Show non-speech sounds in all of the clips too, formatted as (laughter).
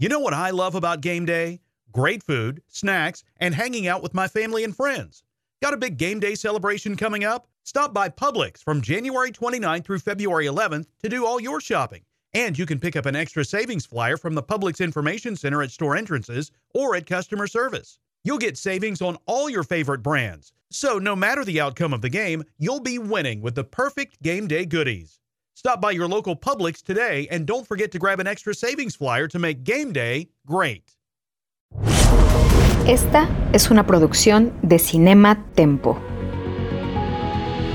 You know what I love about game day? Great food, snacks, and hanging out with my family and friends. Got a big game day celebration coming up? Stop by Publix from January 29th through February 11th to do all your shopping. And you can pick up an extra savings flyer from the Publix Information Center at store entrances or at customer service. You'll get savings on all your favorite brands. So, no matter the outcome of the game, you'll be winning with the perfect game day goodies. Stop by your local Publix today and don't forget to grab an extra savings flyer to make game day great. Esta es una producción de Cinema Tempo.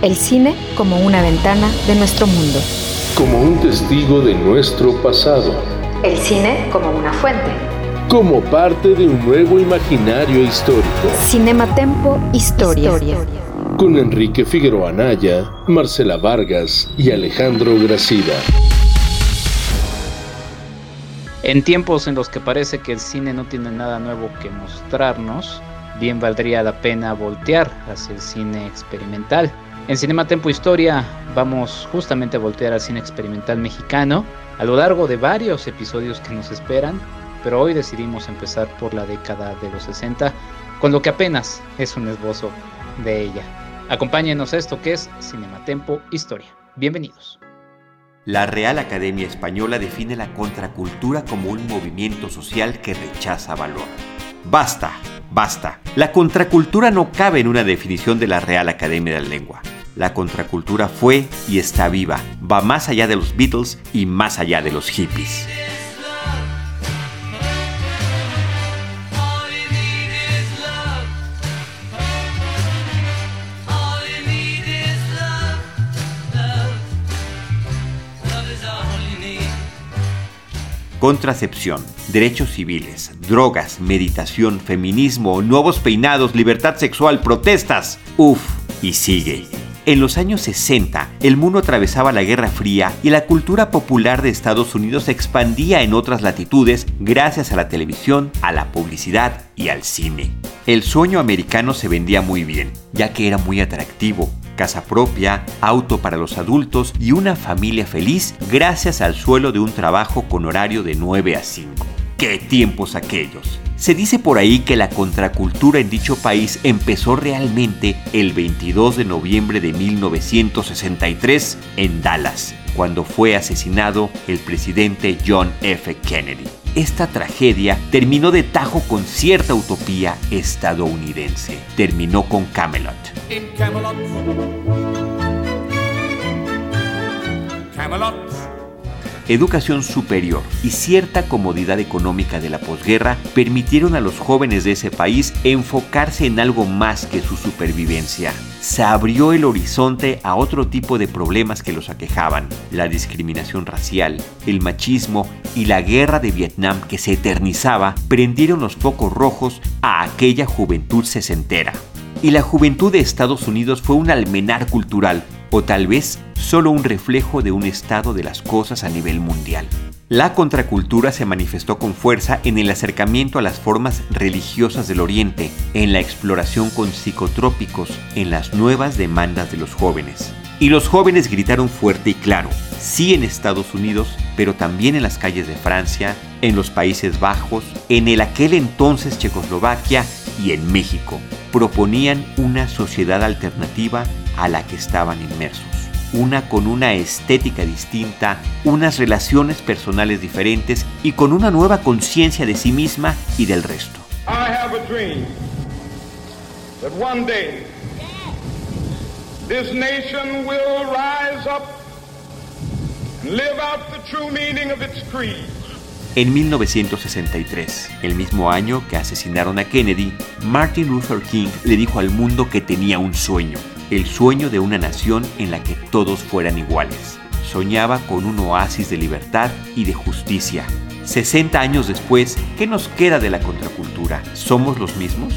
El cine como una ventana de nuestro mundo. Como un testigo de nuestro pasado. El cine como una fuente. Como parte de un nuevo imaginario histórico. Cinema Tempo Historia. Con Enrique Figueroa Anaya, Marcela Vargas y Alejandro Gracida. En tiempos en los que parece que el cine no tiene nada nuevo que mostrarnos, bien valdría la pena voltear hacia el cine experimental. En Cinema Tempo Historia vamos justamente a voltear al cine experimental mexicano a lo largo de varios episodios que nos esperan, pero hoy decidimos empezar por la década de los 60, con lo que apenas es un esbozo de ella. Acompáñenos a esto que es Cinema Tempo Historia. Bienvenidos. La Real Academia Española define la contracultura como un movimiento social que rechaza valor. Basta, basta. La contracultura no cabe en una definición de la Real Academia de la Lengua. La contracultura fue y está viva, va más allá de los Beatles y más allá de los hippies. Contracepción, derechos civiles, drogas, meditación, feminismo, nuevos peinados, libertad sexual, protestas. Uf, y sigue. En los años 60, el mundo atravesaba la Guerra Fría y la cultura popular de Estados Unidos se expandía en otras latitudes gracias a la televisión, a la publicidad y al cine. El sueño americano se vendía muy bien, ya que era muy atractivo. Casa propia, auto para los adultos y una familia feliz gracias al suelo de un trabajo con horario de 9 a 5. ¡Qué tiempos aquellos! Se dice por ahí que la contracultura en dicho país empezó realmente el 22 de noviembre de 1963 en Dallas, cuando fue asesinado el presidente John F. Kennedy. Esta tragedia terminó de tajo con cierta utopía estadounidense. Terminó con Camelot. Camelot educación superior y cierta comodidad económica de la posguerra permitieron a los jóvenes de ese país enfocarse en algo más que su supervivencia. Se abrió el horizonte a otro tipo de problemas que los aquejaban, la discriminación racial, el machismo y la guerra de Vietnam que se eternizaba prendieron los focos rojos a aquella juventud sesentera. Y la juventud de Estados Unidos fue un almenar cultural o tal vez solo un reflejo de un estado de las cosas a nivel mundial. La contracultura se manifestó con fuerza en el acercamiento a las formas religiosas del Oriente, en la exploración con psicotrópicos, en las nuevas demandas de los jóvenes. Y los jóvenes gritaron fuerte y claro, sí en Estados Unidos, pero también en las calles de Francia, en los Países Bajos, en el aquel entonces Checoslovaquia y en México. Proponían una sociedad alternativa a la que estaban inmersos. Una con una estética distinta, unas relaciones personales diferentes y con una nueva conciencia de sí misma y del resto. I have a dream that one day this nation will rise up and live out the true meaning of its creed. En 1963, el mismo año que asesinaron a Kennedy, Martin Luther King le dijo al mundo que tenía un sueño, el sueño de una nación en la que todos fueran iguales. Soñaba con un oasis de libertad y de justicia. 60 años después, ¿qué nos queda de la contracultura? ¿Somos los mismos?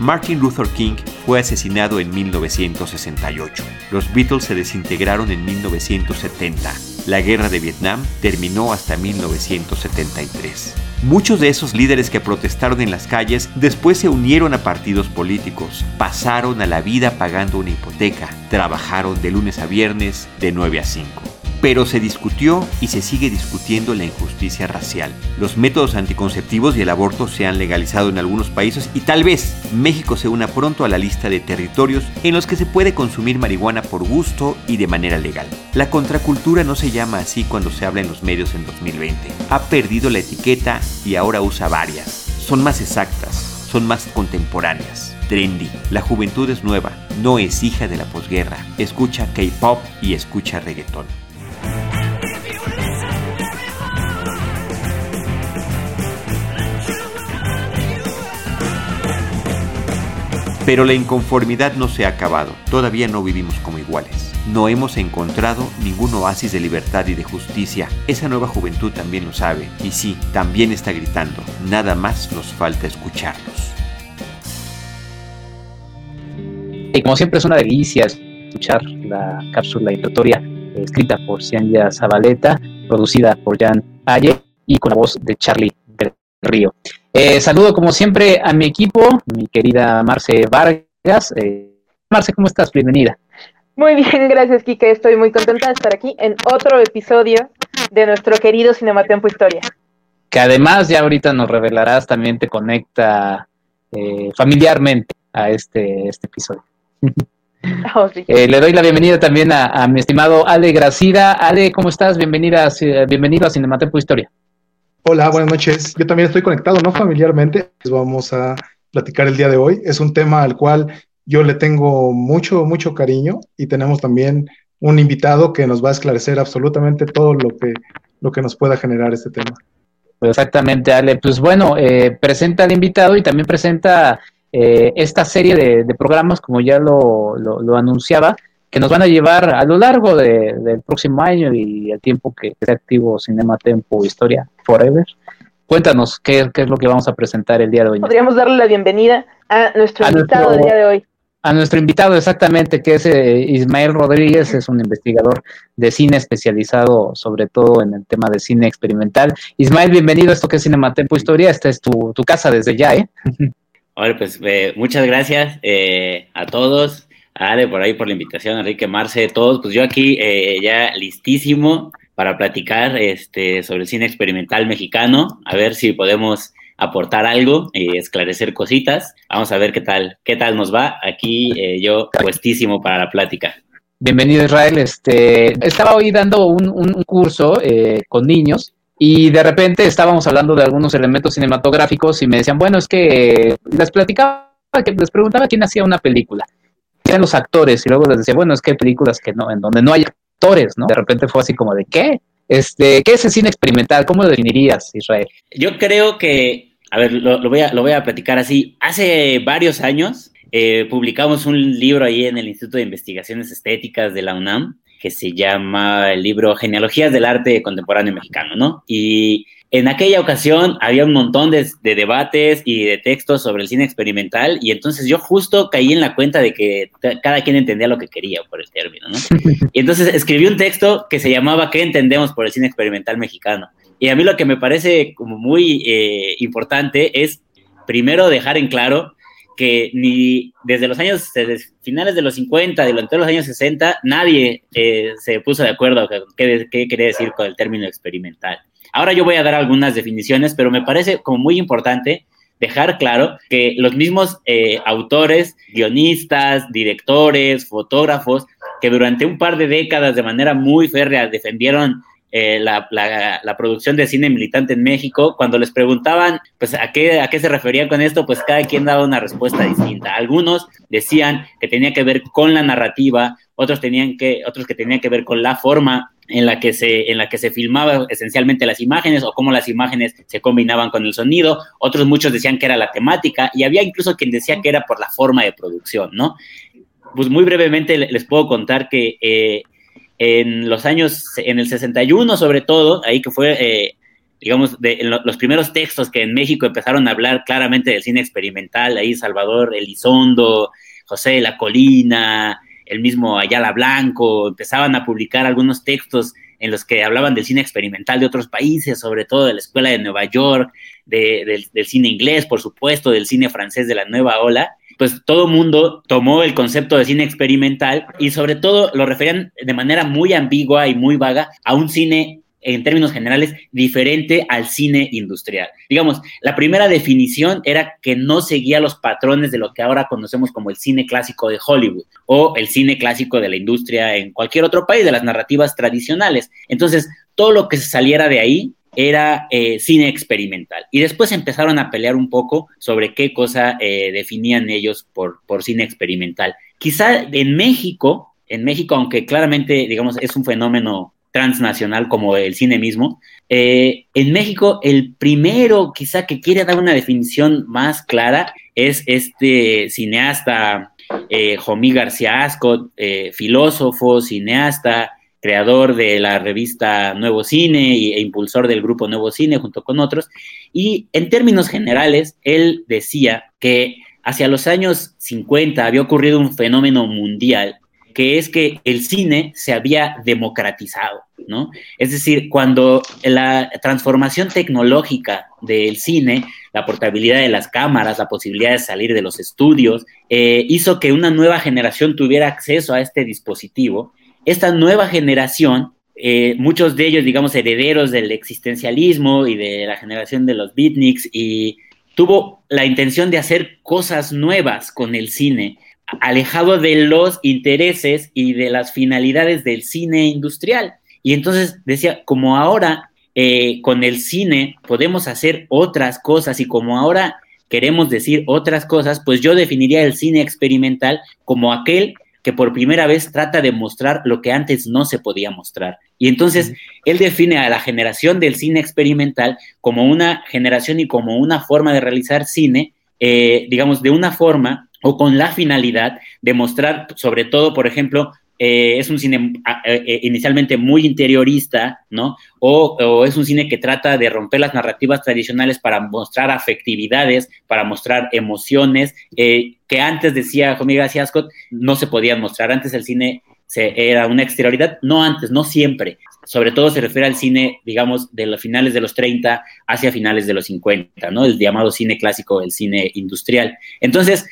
Martin Luther King fue asesinado en 1968. Los Beatles se desintegraron en 1970. La guerra de Vietnam terminó hasta 1973. Muchos de esos líderes que protestaron en las calles después se unieron a partidos políticos, pasaron a la vida pagando una hipoteca, trabajaron de lunes a viernes de 9 a 5. Pero se discutió y se sigue discutiendo la injusticia racial. Los métodos anticonceptivos y el aborto se han legalizado en algunos países y tal vez México se una pronto a la lista de territorios en los que se puede consumir marihuana por gusto y de manera legal. La contracultura no se llama así cuando se habla en los medios en 2020. Ha perdido la etiqueta y ahora usa varias. Son más exactas, son más contemporáneas. Trendy. La juventud es nueva, no es hija de la posguerra. Escucha K-pop y escucha reggaetón. Pero la inconformidad no se ha acabado, todavía no vivimos como iguales. No hemos encontrado ningún oasis de libertad y de justicia. Esa nueva juventud también lo sabe, y sí, también está gritando. Nada más nos falta escucharlos. Y como siempre es una delicia escuchar la cápsula introductoria escrita por Cianya Zabaleta, producida por Jan Aye y con la voz de Charlie del Río. Eh, saludo como siempre a mi equipo, mi querida Marce Vargas. Eh, Marce, ¿cómo estás? Bienvenida. Muy bien, gracias, Kike. Estoy muy contenta de estar aquí en otro episodio de nuestro querido Cinematempo Historia. Que además ya ahorita nos revelarás, también te conecta eh, familiarmente a este, este episodio. (laughs) Oh, eh, le doy la bienvenida también a, mi estimado Ale Gracida. Ale, ¿cómo estás? Bienvenida, bienvenido a Cinematempo Historia. Hola, buenas noches. Yo también estoy conectado, no familiarmente. Pues vamos a platicar el día de hoy. Es un tema al cual yo le tengo mucho, mucho cariño y tenemos también un invitado que nos va a esclarecer absolutamente todo lo que, lo que nos pueda generar este tema. Exactamente, Ale. Pues bueno, eh, presenta al invitado y también presenta eh, esta serie de, programas, como ya lo, lo anunciaba, que nos van a llevar a lo largo del próximo año y el tiempo que esté activo Cinema Tempo Historia Forever. Cuéntanos qué, es lo que vamos a presentar el día de hoy. Podríamos darle la bienvenida a nuestro invitado del día de hoy. A nuestro invitado, exactamente, que es eh, Ismael Rodríguez, es un investigador de cine especializado sobre todo en el tema de cine experimental. Ismael, bienvenido a esto que es Cinema Tempo Historia. Esta es tu, casa desde ya, ¿eh? (laughs) Hola, pues eh, muchas gracias eh, a todos. Ale, por ahí por la invitación, Enrique Marce, todos, pues yo aquí eh, ya listísimo para platicar este, sobre el cine experimental mexicano, a ver si podemos aportar algo y esclarecer cositas. Vamos a ver qué tal, qué tal nos va. Aquí eh, yo puestísimo para la plática. Bienvenido Israel. Este, estaba hoy dando un, un curso eh, con niños y de repente estábamos hablando de algunos elementos cinematográficos y me decían, bueno, es que les platicaba, que les preguntaba quién hacía una película los actores y luego les decía, bueno, es que hay películas que no, en donde no hay actores, ¿no? De repente fue así como de, ¿qué? Este, ¿Qué es el cine experimental? ¿Cómo lo definirías, Israel? Yo creo que, a ver, lo, voy, a, lo voy a platicar así. Hace varios años eh, publicamos un libro ahí en el Instituto de Investigaciones Estéticas de la UNAM que se llama el libro Genealogías del Arte Contemporáneo Mexicano, ¿no? Y en aquella ocasión había un montón de, debates y de textos sobre el cine experimental y entonces yo justo caí en la cuenta de que cada quien entendía lo que quería por el término, ¿no? (laughs) Y entonces escribí un texto que se llamaba ¿Qué entendemos por el cine experimental mexicano? Y a mí lo que me parece como muy eh, importante es primero dejar en claro que ni desde los años, desde finales de los 50, durante los años 60, nadie eh, se puso de acuerdo qué, qué quería decir con el término experimental. Ahora yo voy a dar algunas definiciones, pero me parece como muy importante dejar claro que los mismos eh, autores, guionistas, directores, fotógrafos, que durante un par de décadas de manera muy férrea defendieron eh, la, producción de cine militante en México, cuando les preguntaban pues, a, qué, a qué se referían con esto, pues cada quien daba una respuesta distinta. Algunos decían que tenía que ver con la narrativa, otros, tenían que, otros que tenían que ver con la forma en la que se en la que se filmaba esencialmente las imágenes o cómo las imágenes se combinaban con el sonido, otros muchos decían que era la temática y había incluso quien decía que era por la forma de producción, ¿no? Pues muy brevemente les puedo contar que eh, en los años, en el 61 sobre todo, ahí que fue, eh, digamos, de, los primeros textos que en México empezaron a hablar claramente del cine experimental, ahí Salvador Elizondo, José de la Colina, el mismo Ayala Blanco, empezaban a publicar algunos textos en los que hablaban del cine experimental de otros países, sobre todo de la Escuela de Nueva York, del, cine inglés, por supuesto, del cine francés de la nueva ola. pues todo mundo tomó el concepto de cine experimental y sobre todo lo referían de manera muy ambigua y muy vaga a un cine en términos generales, diferente al cine industrial. Digamos, la primera definición era que no seguía los patrones de lo que ahora conocemos como el cine clásico de Hollywood o el cine clásico de la industria en cualquier otro país, de las narrativas tradicionales. Entonces, todo lo que se saliera de ahí era eh, cine experimental. Y después empezaron a pelear un poco sobre qué cosa eh, definían ellos por, por cine experimental. Quizá en México, en México, aunque claramente, digamos, es un fenómeno transnacional como el cine mismo. Eh, en México, el primero quizá que quiere dar una definición más clara es este cineasta eh, Jomí García Ascot, eh, filósofo, cineasta, creador de la revista Nuevo Cine e impulsor del grupo Nuevo Cine junto con otros. Y en términos generales, él decía que hacia los años 50 había ocurrido un fenómeno mundial que es que el cine se había democratizado, ¿no? Es decir, cuando la transformación tecnológica del cine, la portabilidad de las cámaras, la posibilidad de salir de los estudios, eh, hizo que una nueva generación tuviera acceso a este dispositivo, esta nueva generación eh, muchos de ellos, digamos, herederos del existencialismo y de la generación de los beatniks, y tuvo la intención de hacer cosas nuevas con el cine, alejado de los intereses y de las finalidades del cine industrial. Y entonces decía, como ahora eh, con el cine podemos hacer otras cosas y como ahora queremos decir otras cosas, pues yo definiría el cine experimental como aquel que por primera vez trata de mostrar lo que antes no se podía mostrar. Y entonces él define a la generación del cine experimental como una generación y como una forma de realizar cine, eh, digamos, de una forma o con la finalidad de mostrar, sobre todo, por ejemplo, eh, es un cine eh, eh, inicialmente muy interiorista, ¿no? O, es un cine que trata de romper las narrativas tradicionales para mostrar afectividades, para mostrar emociones, que antes decía Jomí García Scott, no se podían mostrar. Antes el cine se, era una exterioridad, no antes, no siempre. Sobre todo se refiere al cine, digamos, de los finales de los 30 hacia finales de los 50, ¿no? El llamado cine clásico, el cine industrial. Entonces,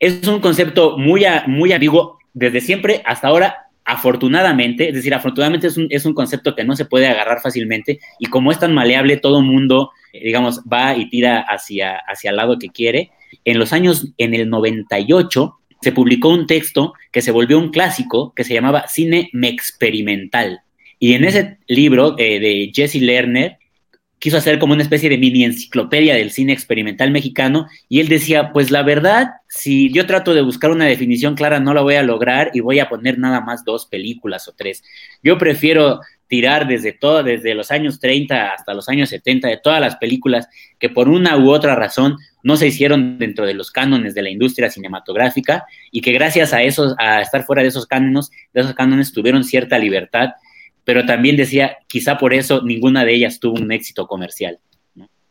es un concepto muy, muy ambiguo desde siempre hasta ahora. Afortunadamente, es decir, afortunadamente es un, es un concepto que no se puede agarrar fácilmente y como es tan maleable, todo mundo, eh, digamos, va y tira hacia, hacia el lado que quiere. En los años, en el 98, se publicó un texto que se volvió un clásico que se llamaba Cine Experimental. Y en ese libro eh, de Jesse Lerner, quiso hacer como una especie de mini enciclopedia del cine experimental mexicano y él decía, pues la verdad, si yo trato de buscar una definición clara no la voy a lograr y voy a poner nada más dos películas o tres. Yo prefiero tirar desde todo, desde los años 30 hasta los años 70 de todas las películas que por una u otra razón no se hicieron dentro de los cánones de la industria cinematográfica y que gracias a esos, a estar fuera de esos cánones, de esos cánones tuvieron cierta libertad pero también decía, quizá por eso ninguna de ellas tuvo un éxito comercial.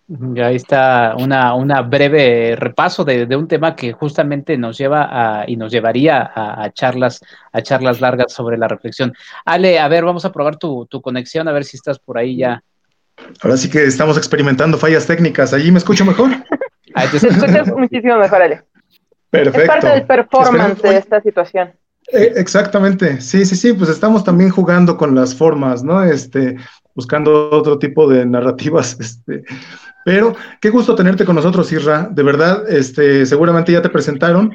Ya ahí está una, una breve repaso de, un tema que justamente nos lleva a, y nos llevaría a, charlas, a charlas largas sobre la reflexión. Ale, a ver, vamos a probar tu, conexión, a ver si estás por ahí ya. Ahora sí que estamos experimentando fallas técnicas. ¿Allí me escucho mejor? Ahí te (laughs) escuchas muchísimo mejor, Ale. Perfecto. Es parte del performance de esta situación. Eh, exactamente, sí, sí, sí, pues estamos también jugando con las formas, ¿no? Este, buscando otro tipo de narrativas, (laughs) este, pero qué gusto tenerte con nosotros, Isra, de verdad, este, seguramente ya te presentaron,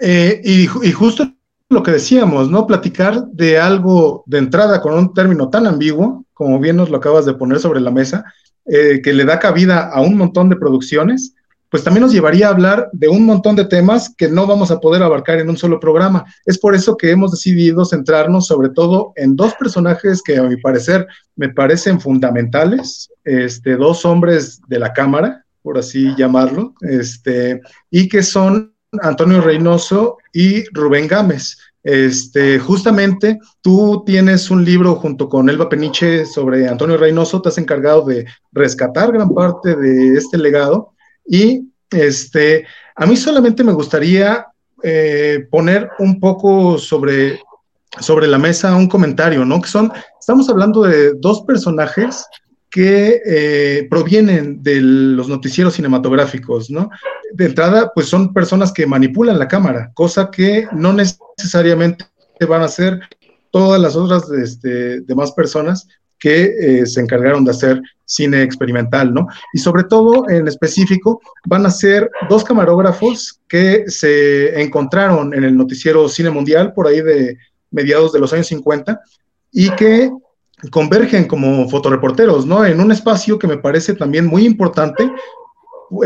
eh, y, justo lo que decíamos, ¿no? Platicar de algo de entrada con un término tan ambiguo, como bien nos lo acabas de poner sobre la mesa, eh, que le da cabida a un montón de producciones, pues también nos llevaría a hablar de un montón de temas que no vamos a poder abarcar en un solo programa. Es por eso que hemos decidido centrarnos sobre todo en dos personajes que a mi parecer me parecen fundamentales, este, dos hombres de la Cámara, por así llamarlo, este, y que son Antonio Reynoso y Rubén Gámez. Este, justamente tú tienes un libro junto con Elba Peniche sobre Antonio Reynoso, te has encargado de rescatar gran parte de este legado y este, a mí solamente me gustaría eh, poner un poco sobre, sobre la mesa un comentario, ¿no? Que son, estamos hablando de dos personajes que eh, provienen de los noticieros cinematográficos, ¿no? De entrada, pues son personas que manipulan la cámara, cosa que no necesariamente van a hacer todas las otras este, demás personas que eh, se encargaron de hacer cine experimental, ¿no? Y sobre todo, en específico, van a ser dos camarógrafos que se encontraron en el noticiero Cine Mundial por ahí de mediados de los años 50 y que convergen como fotoreporteros, ¿no? En un espacio que me parece también muy importante,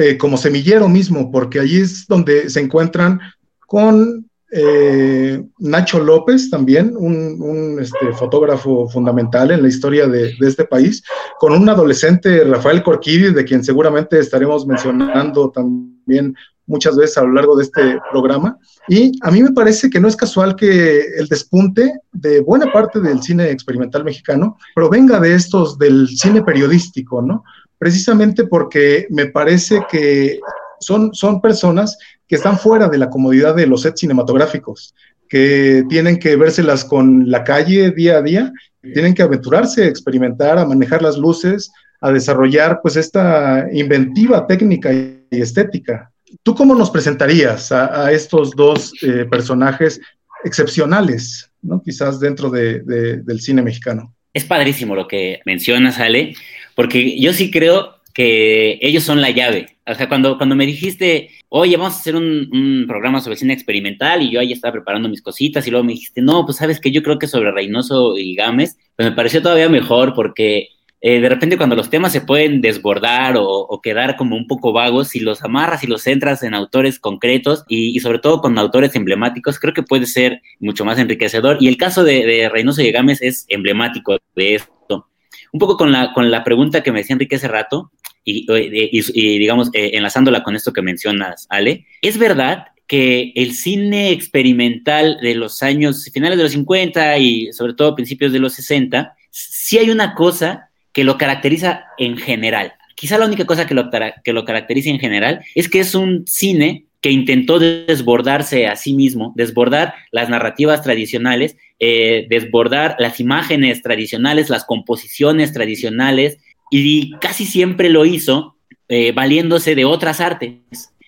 eh, como semillero mismo, porque allí es donde se encuentran con eh, Nacho López, también un, este, fotógrafo fundamental en la historia de, este país, con un adolescente, Rafael Corquidi, de quien seguramente estaremos mencionando también muchas veces a lo largo de este programa. Y a mí me parece que no es casual que el despunte de buena parte del cine experimental mexicano provenga de estos del cine periodístico, ¿no? Precisamente porque me parece que son, son personas que están fuera de la comodidad de los sets cinematográficos, que tienen que vérselas con la calle día a día, tienen que aventurarse, a experimentar, a manejar las luces, a desarrollar pues esta inventiva técnica y estética. ¿Tú cómo nos presentarías a, estos dos eh, personajes excepcionales, ¿no? quizás dentro del cine mexicano? Es padrísimo lo que mencionas, Ale, porque yo sí creo que ellos son la llave. O sea, cuando, cuando me dijiste, oye, vamos a hacer un, programa sobre cine experimental y yo ahí estaba preparando mis cositas y luego me dijiste, no, pues sabes que yo creo que sobre Reynoso y Gámez, pues me pareció todavía mejor porque eh, de repente cuando los temas se pueden desbordar o, quedar como un poco vagos, si los amarras y los centras en autores concretos y, sobre todo con autores emblemáticos, creo que puede ser mucho más enriquecedor. Y el caso de, de Reynoso y Gámez es emblemático de esto. Un poco con la, con la pregunta que me decía Enrique hace rato, y, digamos, eh, enlazándola con esto que mencionas, Ale, es verdad que el cine experimental de los años finales de los 50 y sobre todo principios de los 60, sí hay una cosa que lo caracteriza en general. Quizá la única cosa que lo, que lo caracteriza en general es que es un cine que intentó desbordarse a sí mismo, desbordar las narrativas tradicionales, eh, desbordar las imágenes tradicionales, las composiciones tradicionales, y casi siempre lo hizo eh, valiéndose de otras artes,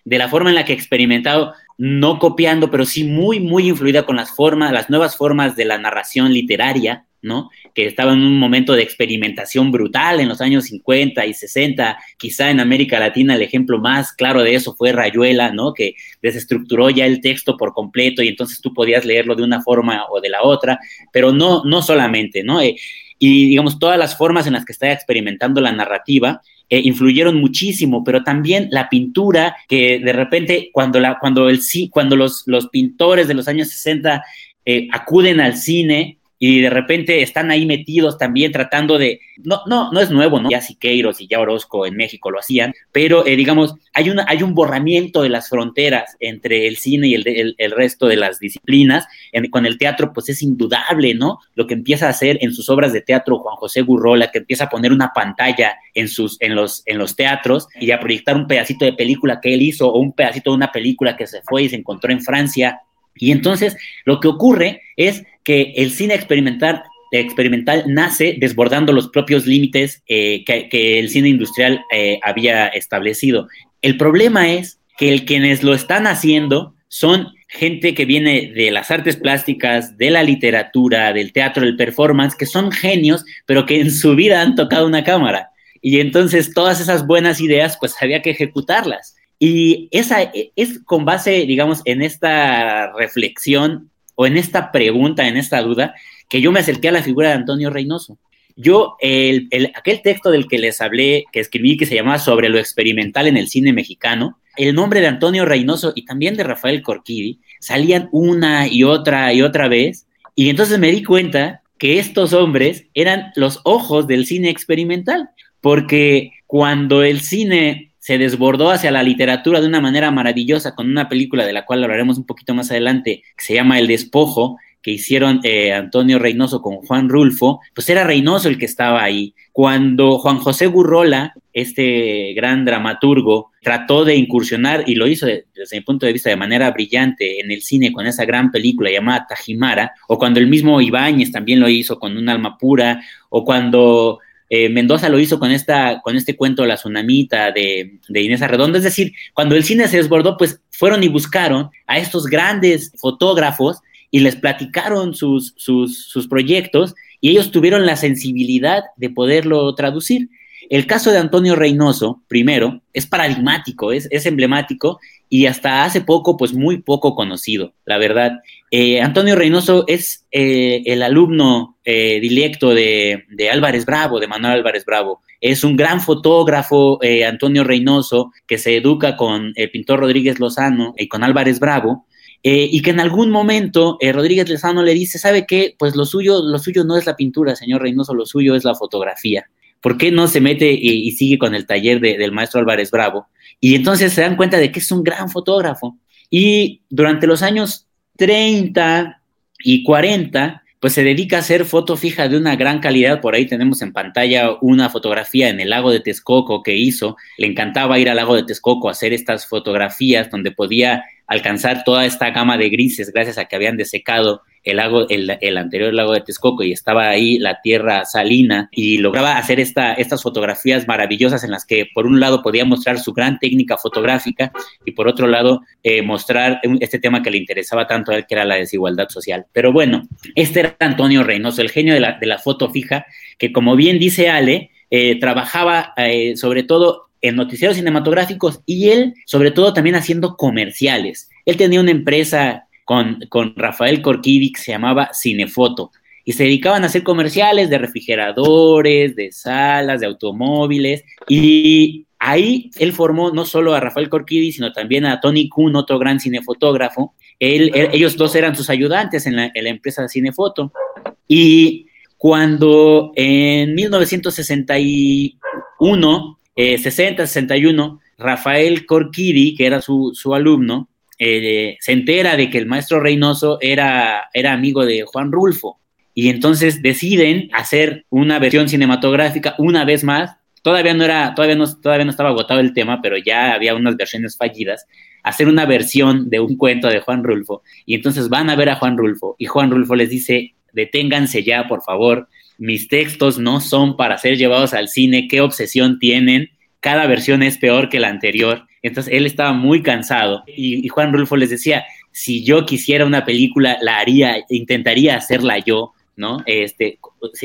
de la forma en la que experimentado, no copiando, pero sí muy, muy influida con las formas, las nuevas formas de la narración literaria, ¿no? Que estaba en un momento de experimentación brutal en los años 50 y 60. Quizá en América Latina el ejemplo más claro de eso fue Rayuela, ¿no? Que desestructuró ya el texto por completo y entonces tú podías leerlo de una forma o de la otra, pero no, no solamente, ¿no? Eh, y digamos, todas las formas en las que está experimentando la narrativa eh, influyeron muchísimo, pero también la pintura, que de repente cuando, la, cuando, el, cuando los, los pintores de los años 60 eh, acuden al cine, y de repente están ahí metidos también tratando de, no, no, no es nuevo, ¿no? Ya Siqueiros y ya Orozco en México lo hacían, pero eh, digamos, hay, una, hay un borramiento de las fronteras entre el cine y el, el, resto de las disciplinas. con el teatro, pues es indudable, ¿no? Lo que empieza a hacer en sus obras de teatro Juan José Gurrola, que empieza a poner una pantalla en, sus, en, los, en los teatros y a proyectar un pedacito de película que él hizo o un pedacito de una película que se fue y se encontró en Francia y entonces lo que ocurre es que el cine experimental, experimental nace desbordando los propios límites eh, que, el cine industrial eh, había establecido. El problema es que el, quienes lo están haciendo son gente que viene de las artes plásticas, de la literatura, del teatro, del performance, que son genios, pero que en su vida han tocado una cámara. Y entonces todas esas buenas ideas, pues había que ejecutarlas. Y esa e, es con base, digamos, en esta reflexión o en esta pregunta, en esta duda, que yo me acerqué a la figura de Antonio Reynoso. Yo, el, aquel texto del que les hablé, que escribí, que se llamaba Sobre lo experimental en el cine mexicano, el nombre de Antonio Reynoso y también de Rafael Corquidi salían una y otra y otra vez. Y entonces me di cuenta que estos hombres eran los ojos del cine experimental, porque cuando el cine se desbordó hacia la literatura de una manera maravillosa con una película de la cual hablaremos un poquito más adelante, que se llama El Despojo, que hicieron eh, Antonio Reynoso con Juan Rulfo, pues era Reynoso el que estaba ahí. Cuando Juan José Gurrola, este gran dramaturgo, trató de incursionar, y lo hizo desde mi punto de vista de manera brillante en el cine con esa gran película llamada Tajimara, o cuando el mismo Ibáñez también lo hizo con Un alma pura, o cuando Eh, Mendoza lo hizo con, esta, con este cuento La Tsunamita de, de Inés Arredondo. Es decir, cuando el cine se desbordó, pues fueron y buscaron a estos grandes fotógrafos y les platicaron sus, sus, sus proyectos y ellos tuvieron la sensibilidad de poderlo traducir. El caso de Antonio Reynoso, primero, es paradigmático, es, es emblemático y hasta hace poco, pues muy poco conocido, la verdad. Eh, Antonio Reynoso es eh, el alumno eh, directo de, de, Álvarez Bravo, de Manuel Álvarez Bravo. Es un gran fotógrafo, eh, Antonio Reynoso, que se educa con el pintor Rodríguez Lozano y con Álvarez Bravo. Eh, y que en algún momento eh, Rodríguez Lozano le dice, ¿sabe qué? Pues lo suyo, lo suyo no es la pintura, señor Reynoso, lo suyo es la fotografía. ¿Por qué no se mete y, sigue con el taller de, del maestro Álvarez Bravo? Y entonces se dan cuenta de que es un gran fotógrafo. Y durante los años 30 y 40, pues se dedica a hacer foto fija de una gran calidad. Por ahí tenemos en pantalla una fotografía en el lago de Texcoco que hizo. Le encantaba ir al lago de Texcoco a hacer estas fotografías donde podía alcanzar toda esta gama de grises gracias a que habían desecado el lago, el, el, anterior lago de Texcoco y estaba ahí la tierra salina y lograba hacer esta, estas fotografías maravillosas en las que por un lado podía mostrar su gran técnica fotográfica y por otro lado eh, mostrar este tema que le interesaba tanto a él que era la desigualdad social. Pero bueno, este era Antonio Reynoso, el genio de la, de la foto fija, que como bien dice Ale, eh, trabajaba eh, sobre todo en noticieros cinematográficos y él, sobre todo, también haciendo comerciales. Él tenía una empresa con, con Rafael que se llamaba Cinefoto y se dedicaban a hacer comerciales de refrigeradores, de salas, de automóviles y ahí él formó no solo a Rafael Corquidi, sino también a Tony Kuhn, otro gran cinefotógrafo. Ellos dos eran sus ayudantes en la, en la empresa Cinefoto y cuando en 1961 eh, 60-61, Rafael Corquidi, que era su, su alumno, eh, se entera de que el maestro Reynoso era, era amigo de Juan Rulfo. Y entonces deciden hacer una versión cinematográfica una vez más. Todavía no, era, todavía, no, todavía no estaba agotado el tema, pero ya había unas versiones fallidas. Hacer una versión de un cuento de Juan Rulfo. Y entonces van a ver a Juan Rulfo. Y Juan Rulfo les dice, deténganse ya, por favor mis textos no son para ser llevados al cine, qué obsesión tienen, cada versión es peor que la anterior. Entonces él estaba muy cansado y, Juan Rulfo les decía, si yo quisiera una película, la haría, intentaría hacerla yo, ¿no? Este,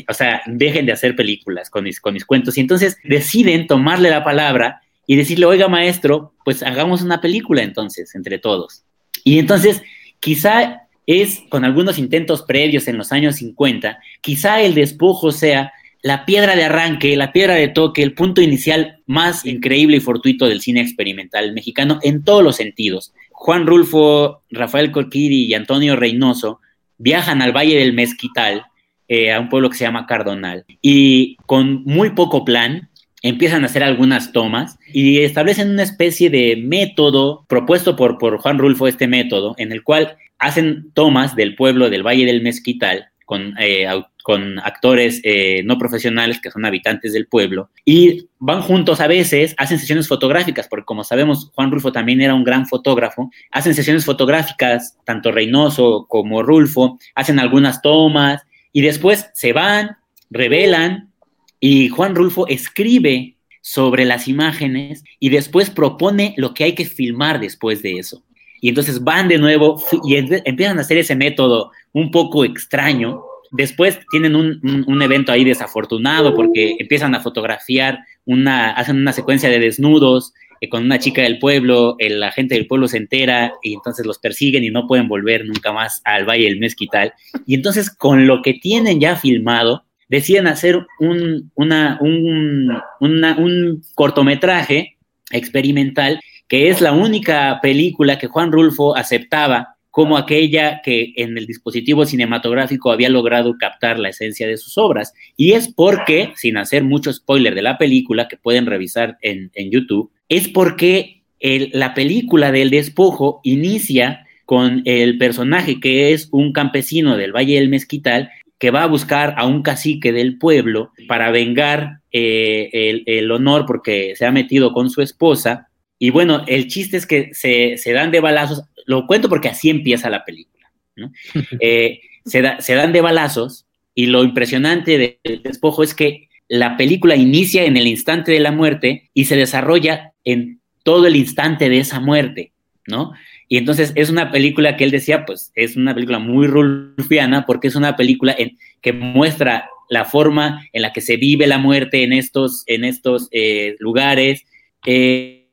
o sea, dejen de hacer películas con mis, con mis cuentos. Y entonces deciden tomarle la palabra y decirle, oiga maestro, pues hagamos una película entonces, entre todos. Y entonces, quizá es con algunos intentos previos en los años 50, quizá el despojo sea la piedra de arranque, la piedra de toque, el punto inicial más increíble y fortuito del cine experimental mexicano en todos los sentidos. Juan Rulfo, Rafael Corquiri y Antonio Reynoso viajan al Valle del Mezquital, eh, a un pueblo que se llama Cardonal, y con muy poco plan, empiezan a hacer algunas tomas y establecen una especie de método propuesto por, por Juan Rulfo, este método, en el cual hacen tomas del pueblo del Valle del Mezquital con, eh, con actores eh, no profesionales que son habitantes del pueblo y van juntos a veces, hacen sesiones fotográficas, porque como sabemos, Juan Rulfo también era un gran fotógrafo, hacen sesiones fotográficas, tanto Reynoso como Rulfo, hacen algunas tomas y después se van, revelan y Juan Rulfo escribe sobre las imágenes y después propone lo que hay que filmar después de eso y entonces van de nuevo y empiezan a hacer ese método un poco extraño. Después tienen un, un, un, evento ahí desafortunado porque empiezan a fotografiar, una, hacen una secuencia de desnudos eh, con una chica del pueblo, el, la gente del pueblo se entera y entonces los persiguen y no pueden volver nunca más al Valle del Mezquital. Y entonces con lo que tienen ya filmado, deciden hacer un, una, un, una, un cortometraje experimental que es la única película que Juan Rulfo aceptaba como aquella que en el dispositivo cinematográfico había logrado captar la esencia de sus obras. Y es porque, sin hacer mucho spoiler de la película, que pueden revisar en, en YouTube, es porque la película del despojo inicia con el personaje que es un campesino del Valle del Mezquital que va a buscar a un cacique del pueblo para vengar eh, el, el honor porque se ha metido con su esposa y bueno, el chiste es que se, se, dan de balazos, lo cuento porque así empieza la película, ¿no? (laughs) eh, se, da, se, dan de balazos y lo impresionante del despojo es que la película inicia en el instante de la muerte y se desarrolla en todo el instante de esa muerte, ¿no? Y entonces es una película que él decía, pues es una película muy rulfiana porque es una película en, que muestra la forma en la que se vive la muerte en estos, en estos eh, lugares. Eh,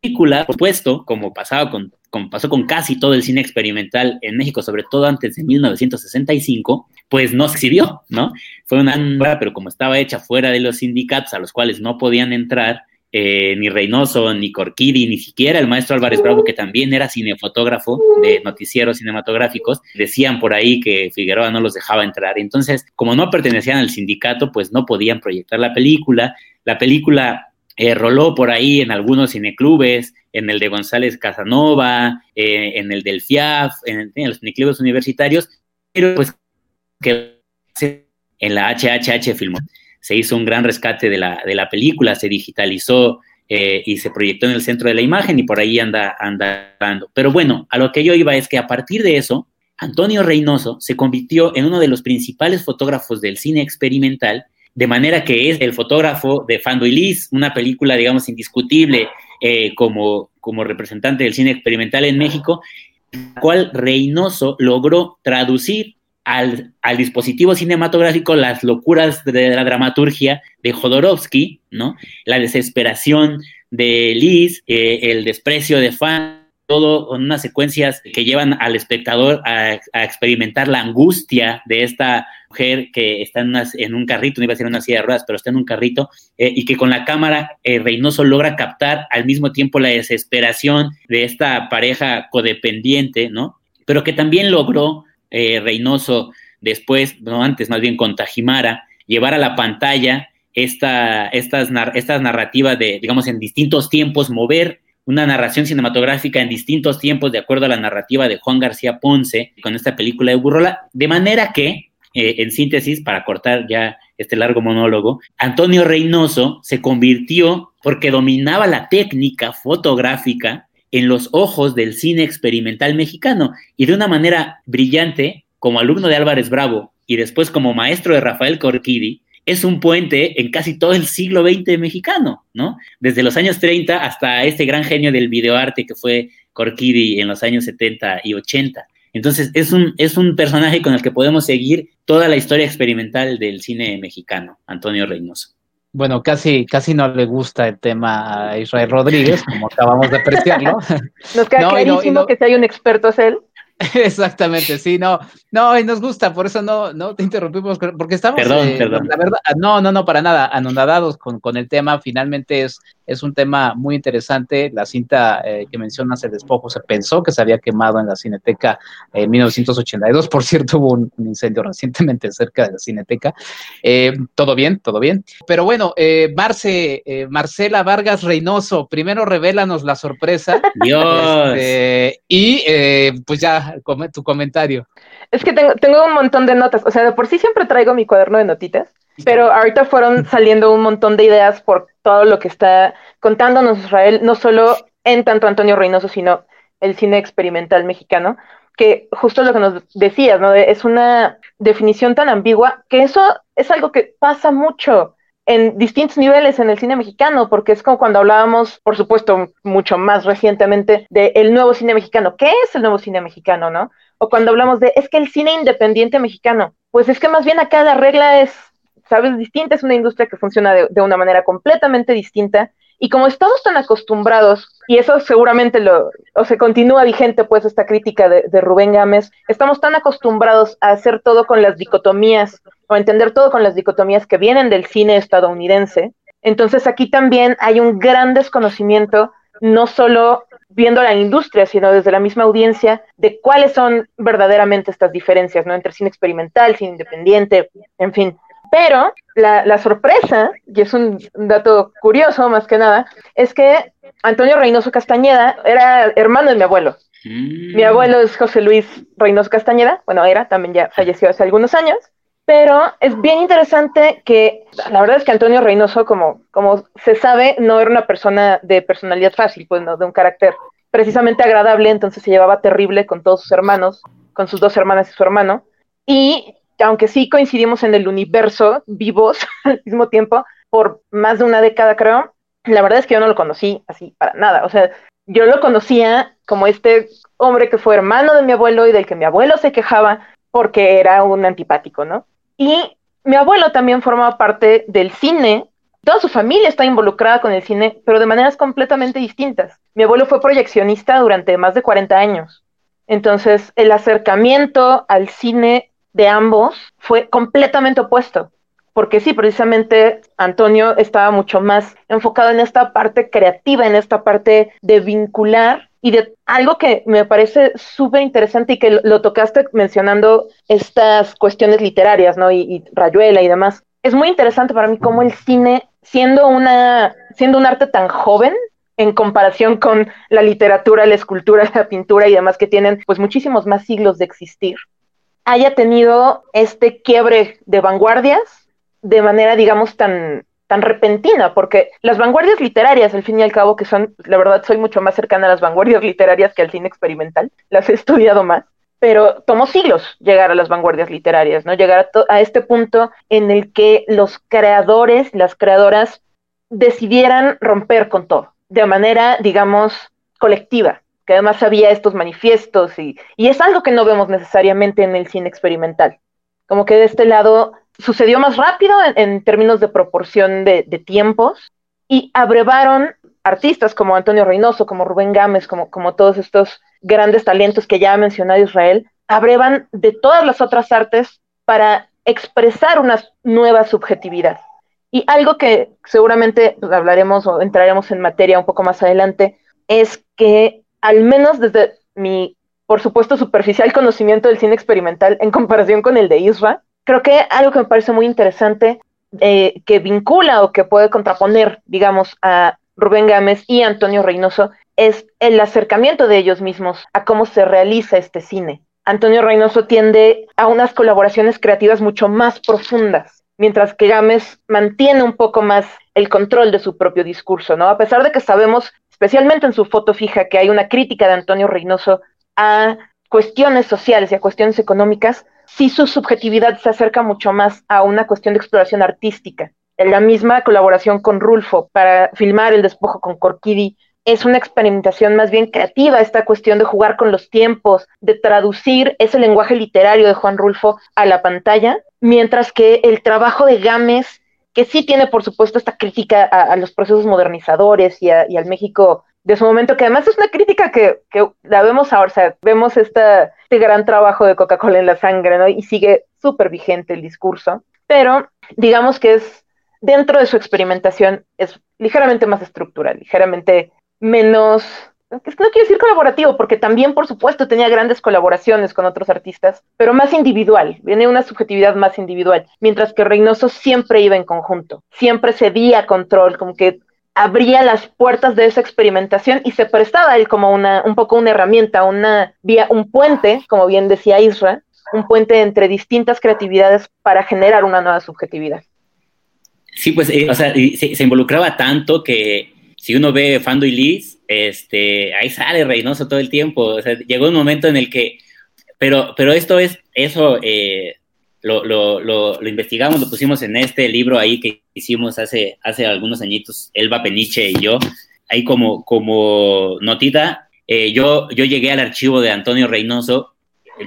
película, por supuesto, como pasaba con, como pasó con casi todo el cine experimental en México, sobre todo antes de 1965, pues no se exhibió, ¿no? Fue una obra, pero como estaba hecha fuera de los sindicatos a los cuales no podían entrar, eh, ni Reynoso, ni Corquidi, ni siquiera el maestro Álvarez Bravo, que también era cinefotógrafo de noticieros cinematográficos, decían por ahí que Figueroa no los dejaba entrar. Entonces, como no pertenecían al sindicato, pues no podían proyectar la película. La película eh, roló por ahí en algunos cineclubes, en el de González Casanova, eh, en el del FIAF, en, los cineclubes universitarios, pero pues que en la HHH Filmó se hizo un gran rescate de la, de la película, se digitalizó eh, y se proyectó en el centro de la imagen y por ahí anda andando. Pero bueno, a lo que yo iba es que a partir de eso, Antonio Reynoso se convirtió en uno de los principales fotógrafos del cine experimental, de manera que es el fotógrafo de Fando y Liz, una película, digamos, indiscutible eh, como, como representante del cine experimental en México, la cual Reynoso logró traducir al, dispositivo cinematográfico las locuras de la dramaturgia de Jodorowsky, ¿no? La desesperación de Liz, eh, el desprecio de Fan, todo con unas secuencias que llevan al espectador a, experimentar la angustia de esta mujer que está en, un carrito, no iba a ser una silla de ruedas, pero está en un carrito, eh, y que con la cámara eh, Reynoso logra captar al mismo tiempo la desesperación de esta pareja codependiente, ¿no? Pero que también logró eh, Reynoso, después, no antes, más bien con Tajimara, llevar a la pantalla esta, estas, estas narrativas de, digamos, en distintos tiempos, mover una narración cinematográfica en distintos tiempos de acuerdo a la narrativa de Juan García Ponce con esta película de Burrola, de manera que, eh, en síntesis, para cortar ya este largo monólogo, Antonio Reynoso se convirtió, porque dominaba la técnica fotográfica, en los ojos del cine experimental mexicano y de una manera brillante, como alumno de Álvarez Bravo y después como maestro de Rafael Corquidi, es un puente en casi todo el siglo XX mexicano, ¿no? Desde los años 30 hasta este gran genio del videoarte que fue Corquidi en los años 70 y 80. Entonces, es un, es un personaje con el que podemos seguir toda la historia experimental del cine mexicano, Antonio Reynoso bueno, casi, casi no le gusta el tema a Israel Rodríguez, como acabamos de apreciarlo. (laughs) Nos queda (laughs) clarísimo que si hay un experto es él. (laughs) Exactamente, sí, no, no, y nos gusta, por eso no, no te interrumpimos, porque estamos, perdón, eh, perdón. la verdad, no, no, no, para nada, anonadados con, con el tema, finalmente es, es un tema muy interesante, la cinta eh, que mencionas, el despojo, se pensó que se había quemado en la Cineteca en 1982, por cierto, hubo un, incendio recientemente cerca de la Cineteca, eh, todo bien, todo bien, pero bueno, Marce, Marcela Vargas Reynoso, primero revélanos la sorpresa, Dios, este, y pues ya (laughs) tu comentario. Es que tengo, tengo un montón de notas, o sea, de por sí siempre traigo mi cuaderno de notitas, pero ahorita fueron saliendo un montón de ideas por todo lo que está contándonos Israel, no solo en tanto Antonio Reynoso, sino el cine experimental mexicano, que justo lo que nos decías, ¿no? es una definición tan ambigua que eso es algo que pasa mucho en distintos niveles en el cine mexicano, porque es como cuando hablábamos, por supuesto, mucho más recientemente, del nuevo cine mexicano. ¿Qué es el nuevo cine mexicano, no? O cuando hablamos de, es que el cine independiente mexicano, pues es que más bien acá la regla es, sabes, distinta, es una industria que funciona de, una manera completamente distinta. Y como estamos tan acostumbrados, y eso seguramente lo, o se continúa vigente, pues, esta crítica de, de Rubén Gámez, estamos tan acostumbrados a hacer todo con las dicotomías o entender todo con las dicotomías que vienen del cine estadounidense. Entonces aquí también hay un gran desconocimiento, no solo viendo la industria, sino desde la misma audiencia, de cuáles son verdaderamente estas diferencias, ¿no? Entre cine experimental, cine independiente, en fin. Pero la, sorpresa, y es un dato curioso más que nada, es que Antonio Reynoso Castañeda era hermano de mi abuelo. Mm. Mi abuelo es José Luis Reynoso Castañeda, bueno, era, también ya falleció hace algunos años, pero es bien interesante que la verdad es que Antonio Reynoso, como, como se sabe, no era una persona de personalidad fácil, pues no, de un carácter precisamente agradable, entonces se llevaba terrible con todos sus hermanos, con sus dos hermanas y su hermano. Y aunque sí coincidimos en el universo, vivos (laughs) al mismo tiempo, por más de una década creo, la verdad es que yo no lo conocí así para nada. O sea, yo lo conocía como este hombre que fue hermano de mi abuelo y del que mi abuelo se quejaba porque era un antipático, ¿no? Y mi abuelo también formaba parte del cine. Toda su familia está involucrada con el cine, pero de maneras completamente distintas. Mi abuelo fue proyeccionista durante más de 40 años. Entonces, el acercamiento al cine de ambos fue completamente opuesto. Porque sí, precisamente Antonio estaba mucho más enfocado en esta parte creativa, en esta parte de vincular y de algo que me parece súper interesante y que lo tocaste mencionando estas cuestiones literarias, ¿no? Y, Rayuela y demás. Es muy interesante para mí cómo el cine, siendo una, siendo un arte tan joven, en comparación con la literatura, la escultura, (laughs) la pintura y demás que tienen pues muchísimos más siglos de existir, haya tenido este quiebre de vanguardias de manera, digamos, tan, tan repentina, porque las vanguardias literarias, al fin y al cabo, que son, la verdad, soy mucho más cercana a las vanguardias literarias que al cine experimental, las he estudiado más, pero tomó siglos llegar a las vanguardias literarias, ¿no? Llegar a, a este punto en el que los creadores, las creadoras, decidieran romper con todo, de manera, digamos, colectiva, que además había estos manifiestos y, y es algo que no vemos necesariamente en el cine experimental. Como que de este lado sucedió más rápido en, términos de proporción de, tiempos y abrevaron artistas como Antonio Reynoso, como Rubén Gámez, como, como todos estos grandes talentos que ya ha mencionado Israel, abrevan de todas las otras artes para expresar una nueva subjetividad. Y algo que seguramente hablaremos o entraremos en materia un poco más adelante es que al menos desde mi, por supuesto, superficial conocimiento del cine experimental en comparación con el de Isra, creo que algo que me parece muy interesante, eh, que vincula o que puede contraponer, digamos, a Rubén Gámez y Antonio Reynoso, es el acercamiento de ellos mismos a cómo se realiza este cine. Antonio Reynoso tiende a unas colaboraciones creativas mucho más profundas, mientras que Gámez mantiene un poco más el control de su propio discurso, ¿no? A pesar de que sabemos, especialmente en su foto fija, que hay una crítica de Antonio Reynoso a cuestiones sociales y a cuestiones económicas, sí su subjetividad se acerca mucho más a una cuestión de exploración artística. La misma colaboración con Rulfo para filmar El despojo con Corquidi es una experimentación más bien creativa, esta cuestión de jugar con los tiempos, de traducir ese lenguaje literario de Juan Rulfo a la pantalla, mientras que el trabajo de Gámez, que sí tiene por supuesto esta crítica a, los procesos modernizadores y, al México de su momento, que además es una crítica que, la vemos ahora, o sea, vemos este gran trabajo de Coca-Cola en la sangre, ¿no? Y sigue súper vigente el discurso, pero digamos que es, dentro de su experimentación, es ligeramente más estructural, ligeramente menos, no quiero decir colaborativo, porque también, por supuesto, tenía grandes colaboraciones con otros artistas, pero más individual, viene una subjetividad más individual, mientras que Reynoso siempre iba en conjunto, siempre cedía control, como que abría las puertas de esa experimentación y se prestaba él como una, un poco una herramienta, una vía, un puente, como bien decía Isra, un puente entre distintas creatividades para generar una nueva subjetividad. Sí, pues, eh, o sea, se, involucraba tanto que si uno ve Fando y Liz, este, ahí sale Reynoso todo el tiempo. O sea, llegó un momento en el que, pero, pero esto es, eso, eh, lo, lo, lo, investigamos, lo pusimos en este libro ahí que hicimos hace, hace algunos añitos, Elba Peniche y yo, ahí como, como notita, eh, yo, yo llegué al archivo de Antonio Reynoso,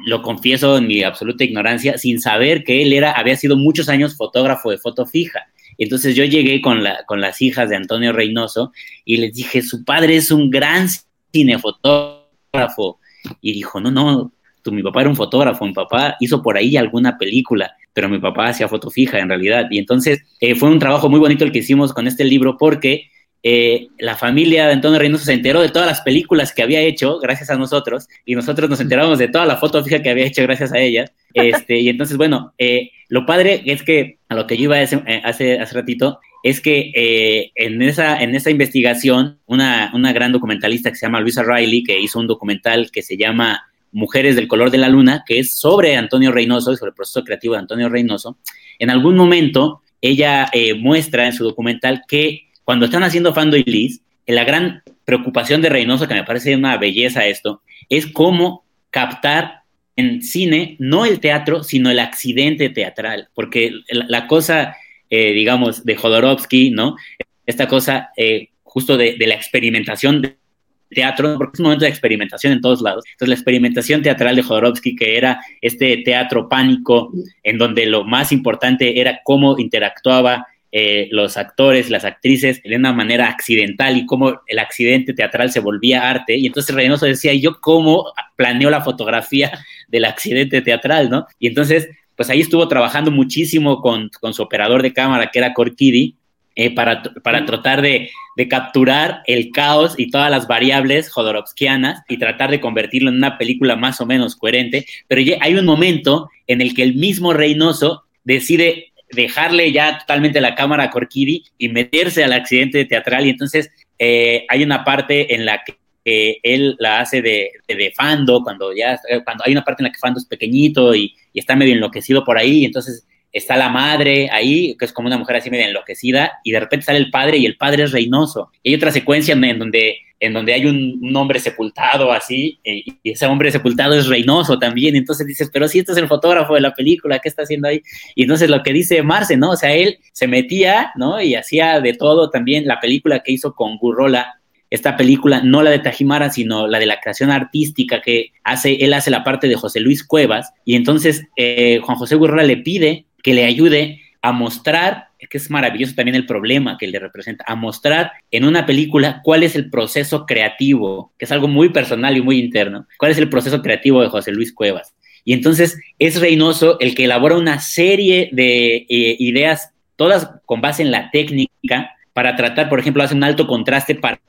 lo confieso en mi absoluta ignorancia, sin saber que él era, había sido muchos años fotógrafo de foto fija. Entonces yo llegué con, la, con las hijas de Antonio Reynoso y les dije, su padre es un gran cinefotógrafo. Y dijo, no, no, mi papá era un fotógrafo, mi papá hizo por ahí alguna película, pero mi papá hacía foto fija en realidad. Y entonces eh, fue un trabajo muy bonito el que hicimos con este libro porque eh, la familia de Antonio Reynoso se enteró de todas las películas que había hecho gracias a nosotros y nosotros nos enteramos de toda la foto fija que había hecho gracias a ella. Este, y entonces, bueno, eh, lo padre es que a lo que yo iba a decir hace, hace ratito es que en, esa, en esa investigación, una, una gran documentalista que se llama Luisa Riley, que hizo un documental que se llama Mujeres del color de la luna, que es sobre Antonio Reynoso sobre el proceso creativo de Antonio Reynoso, en algún momento ella eh, muestra en su documental que cuando están haciendo Fando y Liz, la gran preocupación de Reynoso, que me parece una belleza esto, es cómo captar en cine no el teatro, sino el accidente teatral, porque la, cosa, eh, digamos, de Jodorowsky, ¿no? Esta cosa eh, justo de, de, la experimentación de teatro, porque es un momento de experimentación en todos lados. Entonces, la experimentación teatral de Jodorowsky, que era este teatro pánico, en donde lo más importante era cómo interactuaba eh, los actores, las actrices de una manera accidental y cómo el accidente teatral se volvía arte. Y entonces Reynoso decía, yo cómo planeo la fotografía (laughs) del accidente teatral, ¿no? Y entonces, pues ahí estuvo trabajando muchísimo con, su operador de cámara, que era Corkidi, eh, para, para tratar de, de, capturar el caos y todas las variables jodorowskianas y tratar de convertirlo en una película más o menos coherente. Pero hay un momento en el que el mismo Reynoso decide dejarle ya totalmente la cámara a Corkidi y meterse al accidente teatral. Y entonces eh, hay una parte en la que él la hace de, de, Fando, cuando ya cuando hay una parte en la que Fando es pequeñito y, está medio enloquecido por ahí, y entonces está la madre ahí, que es como una mujer así medio enloquecida, y de repente sale el padre y el padre es Reynoso. Y hay otra secuencia en donde en donde hay un, hombre sepultado así, eh, y ese hombre sepultado es Reynoso también, entonces dices, pero si este es el fotógrafo de la película, ¿qué está haciendo ahí? Y entonces lo que dice Marce, ¿no? O sea, él se metía, ¿no? Y hacía de todo también la película que hizo con Gurrola, esta película, no la de Tajimara, sino la de la creación artística que hace, él hace la parte de José Luis Cuevas, y entonces eh, Juan José Gurrola le pide que le ayude a mostrar que es maravilloso también el problema que le representa, a mostrar en una película cuál es el proceso creativo, que es algo muy personal y muy interno, cuál es el proceso creativo de José Luis Cuevas. Y entonces es Reynoso el que elabora una serie de eh, ideas, todas con base en la técnica, para tratar, por ejemplo, hace un alto contraste para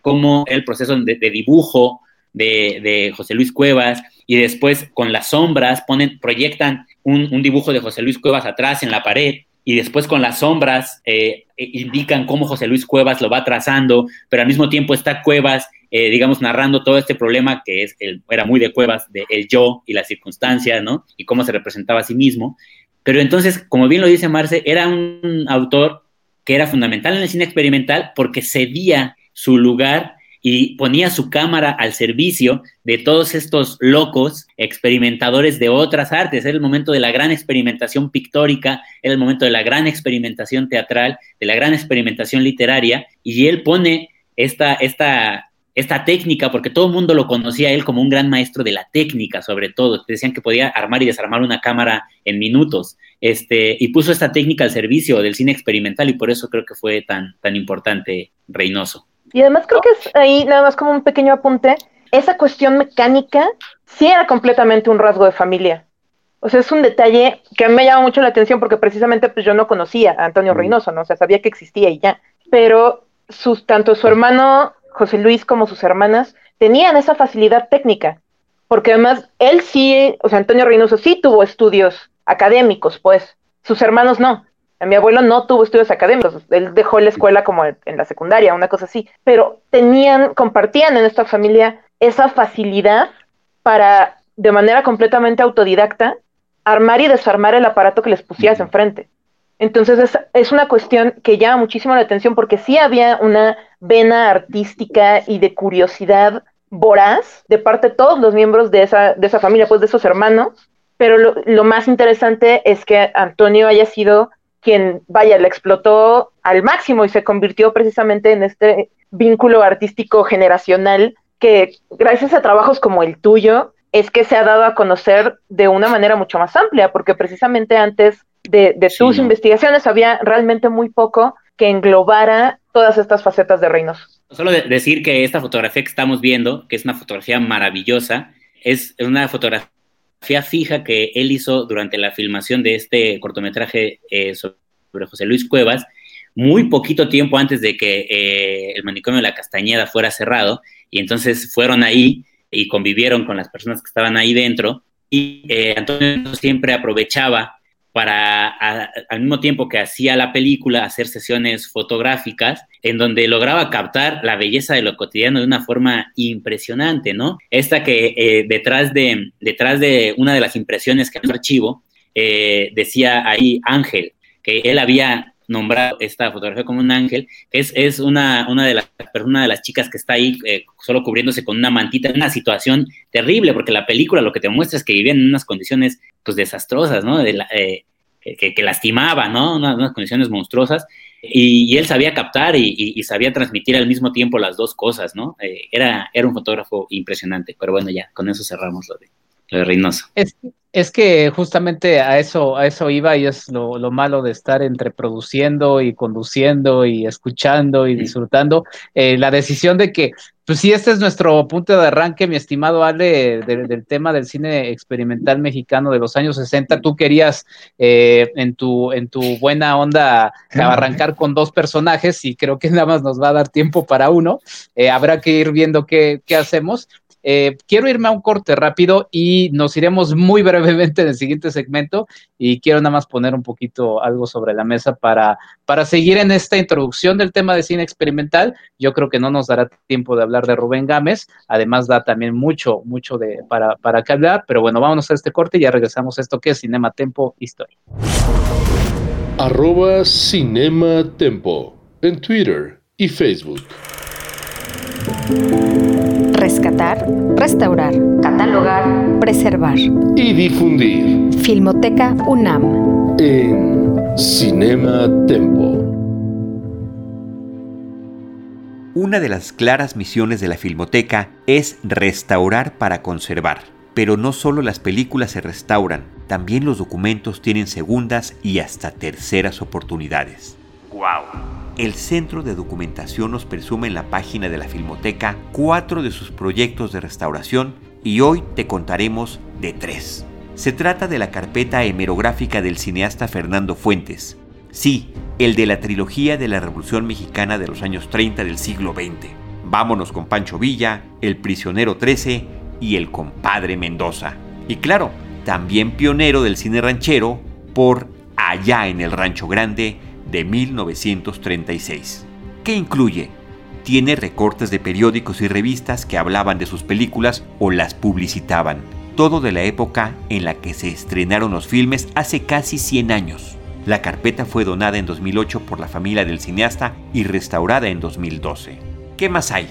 cómo el proceso de, dibujo de, José Luis Cuevas y después con las sombras ponen, proyectan un, dibujo de José Luis Cuevas atrás en la pared y después con las sombras eh, eh, indican cómo José Luis Cuevas lo va trazando, pero al mismo tiempo está Cuevas, eh, digamos, narrando todo este problema que es el, era muy de Cuevas, de el yo y la circunstancia, ¿no? Y cómo se representaba a sí mismo. Pero entonces, como bien lo dice Marce, era un autor que era fundamental en el cine experimental porque cedía su lugar y ponía su cámara al servicio de todos estos locos experimentadores de otras artes. Era el momento de la gran experimentación pictórica, era el momento de la gran experimentación teatral, de la gran experimentación literaria, y él pone esta, esta, esta técnica, porque todo el mundo lo conocía a él como un gran maestro de la técnica, sobre todo. Decían que podía armar y desarmar una cámara en minutos. Este, y puso esta técnica al servicio del cine experimental, y por eso creo que fue tan, tan importante Reynoso. Y además creo que es ahí, nada más como un pequeño apunte, esa cuestión mecánica sí era completamente un rasgo de familia. O sea, es un detalle que a mí me llama mucho la atención porque precisamente pues yo no conocía a Antonio Reynoso, ¿no? O sea, sabía que existía y ya. Pero sus, tanto su hermano José Luis como sus hermanas tenían esa facilidad técnica. Porque además él sí, o sea, Antonio Reynoso sí tuvo estudios académicos, pues. Sus hermanos no. Mi abuelo no tuvo estudios académicos, él dejó la escuela como en la secundaria, una cosa así, pero tenían, compartían en esta familia esa facilidad para, de manera completamente autodidacta, armar y desarmar el aparato que les pusieras enfrente. Entonces es, una cuestión que llama muchísimo la atención porque sí había una vena artística y de curiosidad voraz de parte de todos los miembros de esa, de esa familia, pues de esos hermanos, pero lo, lo más interesante es que Antonio haya sido quien, vaya, la explotó al máximo y se convirtió precisamente en este vínculo artístico generacional que gracias a trabajos como el tuyo es que se ha dado a conocer de una manera mucho más amplia, porque precisamente antes de, tus investigaciones había realmente muy poco que englobara todas estas facetas de Reinos. Solo decir que esta fotografía que estamos viendo, que es una fotografía maravillosa, es una fotografía fija que él hizo durante la filmación de este cortometraje eh, sobre José Luis Cuevas, muy poquito tiempo antes de que eh, el manicomio de la Castañeda fuera cerrado, y entonces fueron ahí y convivieron con las personas que estaban ahí dentro, y eh, Antonio siempre aprovechaba para, al mismo tiempo que hacía la película, hacer sesiones fotográficas en donde lograba captar la belleza de lo cotidiano de una forma impresionante, ¿no? Esta que eh, detrás, de, detrás de una de las impresiones que en el archivo eh, decía ahí Ángel, que él había nombrado esta fotografía como un ángel, es, es una, una, de las, una de las chicas que está ahí eh, solo cubriéndose con una mantita, en una situación terrible, porque la película lo que te muestra es que vivían en unas condiciones pues desastrosas, ¿no? De eh, que, lastimaba, ¿no? Unas, condiciones monstruosas, y, él sabía captar y, sabía transmitir al mismo tiempo las dos cosas, ¿no? Eh, era, era un fotógrafo impresionante, pero bueno, ya, con eso cerramos lo de, lo de Reynoso. Es, es que justamente a eso, a eso iba y es lo, malo de estar entre produciendo y conduciendo y escuchando y disfrutando. Eh, la decisión de que, pues sí, este es nuestro punto de arranque, mi estimado Ale, del tema del cine experimental mexicano de los años 60. Tú querías eh, en, tu, en tu buena onda arrancar con dos personajes y creo que nada más nos va a dar tiempo para uno. Eh, habrá que ir viendo qué, qué hacemos. Eh, quiero irme a un corte rápido y nos iremos muy brevemente en el siguiente segmento y quiero nada más poner un poquito algo sobre la mesa para, para seguir en esta introducción del tema de cine experimental. Yo creo que no nos dará tiempo de hablar de Rubén Gámez, además da también mucho, mucho de, para, para que hablar, pero bueno, vámonos a este corte y ya regresamos a esto que es Cinema Tempo Historia. Arroba Cinema Tempo en Twitter y Facebook rescatar, restaurar, catalogar, preservar y difundir. Filmoteca UNAM. En Cinema Tempo. Una de las claras misiones de la Filmoteca es restaurar para conservar. Pero no solo las películas se restauran, también los documentos tienen segundas y hasta terceras oportunidades. ¡Wow! El Centro de Documentación nos presume en la página de la Filmoteca cuatro de sus proyectos de restauración y hoy te contaremos de tres. Se trata de la carpeta hemerográfica del cineasta Fernando Fuentes. Sí, el de la trilogía de la Revolución Mexicana de los años 30 del siglo XX. Vámonos con Pancho Villa, El Prisionero 13 y El Compadre Mendoza. Y claro, también pionero del cine ranchero por Allá en el Rancho Grande de 1936. ¿Qué incluye? Tiene recortes de periódicos y revistas que hablaban de sus películas o las publicitaban. Todo de la época en la que se estrenaron los filmes hace casi 100 años. La carpeta fue donada en 2008 por la familia del cineasta y restaurada en 2012. ¿Qué más hay?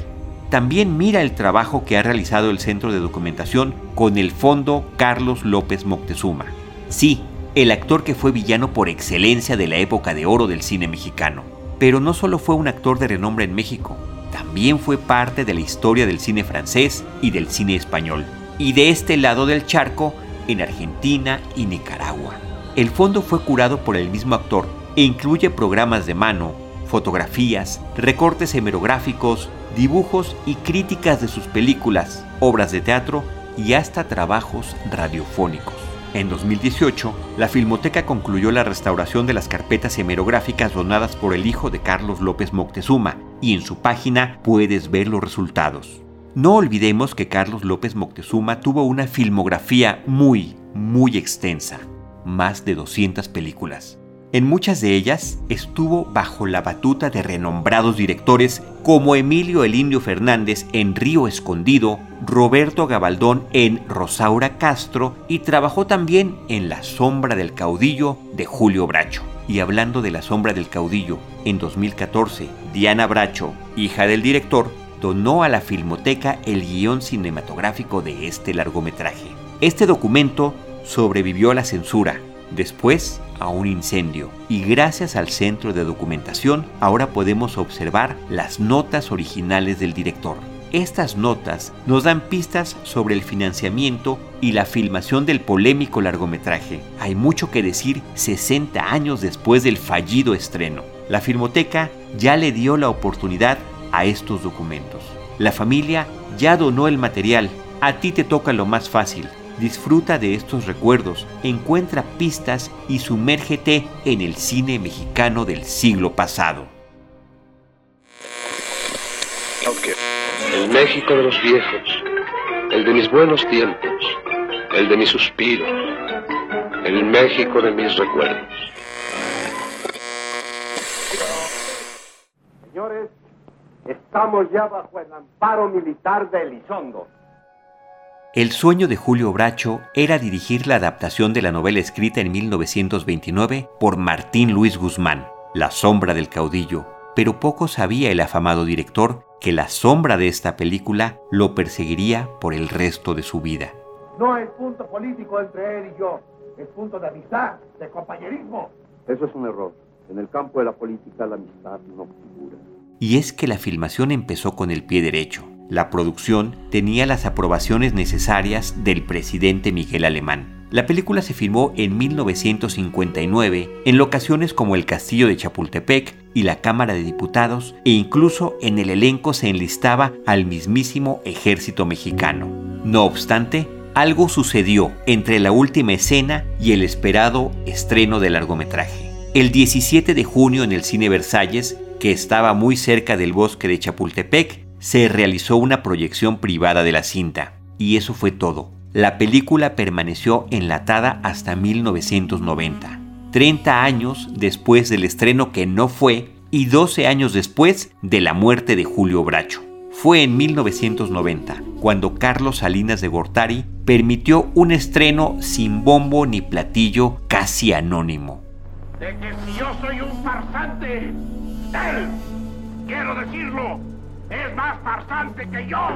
También mira el trabajo que ha realizado el Centro de Documentación con el Fondo Carlos López Moctezuma. Sí, el actor que fue villano por excelencia de la época de oro del cine mexicano. Pero no solo fue un actor de renombre en México, también fue parte de la historia del cine francés y del cine español, y de este lado del charco, en Argentina y Nicaragua. El fondo fue curado por el mismo actor e incluye programas de mano, fotografías, recortes hemerográficos, dibujos y críticas de sus películas, obras de teatro y hasta trabajos radiofónicos. En 2018, la Filmoteca concluyó la restauración de las carpetas hemerográficas donadas por el hijo de Carlos López Moctezuma y en su página puedes ver los resultados. No olvidemos que Carlos López Moctezuma tuvo una filmografía muy, muy extensa, más de 200 películas. En muchas de ellas estuvo bajo la batuta de renombrados directores como Emilio el Indio Fernández en Río Escondido, Roberto Gabaldón en Rosaura Castro y trabajó también en La Sombra del Caudillo de Julio Bracho. Y hablando de La Sombra del Caudillo, en 2014, Diana Bracho, hija del director, donó a la Filmoteca el guion cinematográfico de este largometraje. Este documento sobrevivió a la censura. Después a un incendio y gracias al centro de documentación ahora podemos observar las notas originales del director. Estas notas nos dan pistas sobre el financiamiento y la filmación del polémico largometraje. Hay mucho que decir 60 años después del fallido estreno. La Filmoteca ya le dio la oportunidad a estos documentos. La familia ya donó el material. A ti te toca lo más fácil, Disfruta de estos recuerdos, encuentra pistas y sumérgete en el cine mexicano del siglo pasado. El México de los viejos, el de mis buenos tiempos, el de mis suspiros, el México de mis recuerdos. Señores, estamos ya bajo el amparo militar de Elizondo el sueño de Julio Bracho era dirigir la adaptación de la novela escrita en 1929 por Martín Luis Guzmán. La sombra del caudillo, pero poco sabía el afamado director que la sombra de esta película lo perseguiría por el resto de su vida. No hay punto político entre él y yo, es punto de amistad, de compañerismo. Eso es un error. En el campo de la política la amistad no figura. Y es que la filmación empezó con el pie derecho. La producción tenía las aprobaciones necesarias del presidente Miguel Alemán. La película se filmó en 1959 en locaciones como el Castillo de Chapultepec y la Cámara de Diputados e incluso en el elenco se enlistaba al mismísimo ejército mexicano. No obstante, algo sucedió entre la última escena y el esperado estreno del largometraje. El 17 de junio en el Cine Versalles, que estaba muy cerca del bosque de Chapultepec, se realizó una proyección privada de la cinta. Y eso fue todo. La película permaneció enlatada hasta 1990, 30 años después del estreno que no fue y 12 años después de la muerte de Julio Bracho. Fue en 1990 cuando Carlos Salinas de Gortari permitió un estreno sin bombo ni platillo casi anónimo de que si yo soy un farsante, él, quiero decirlo, es más farsante que yo.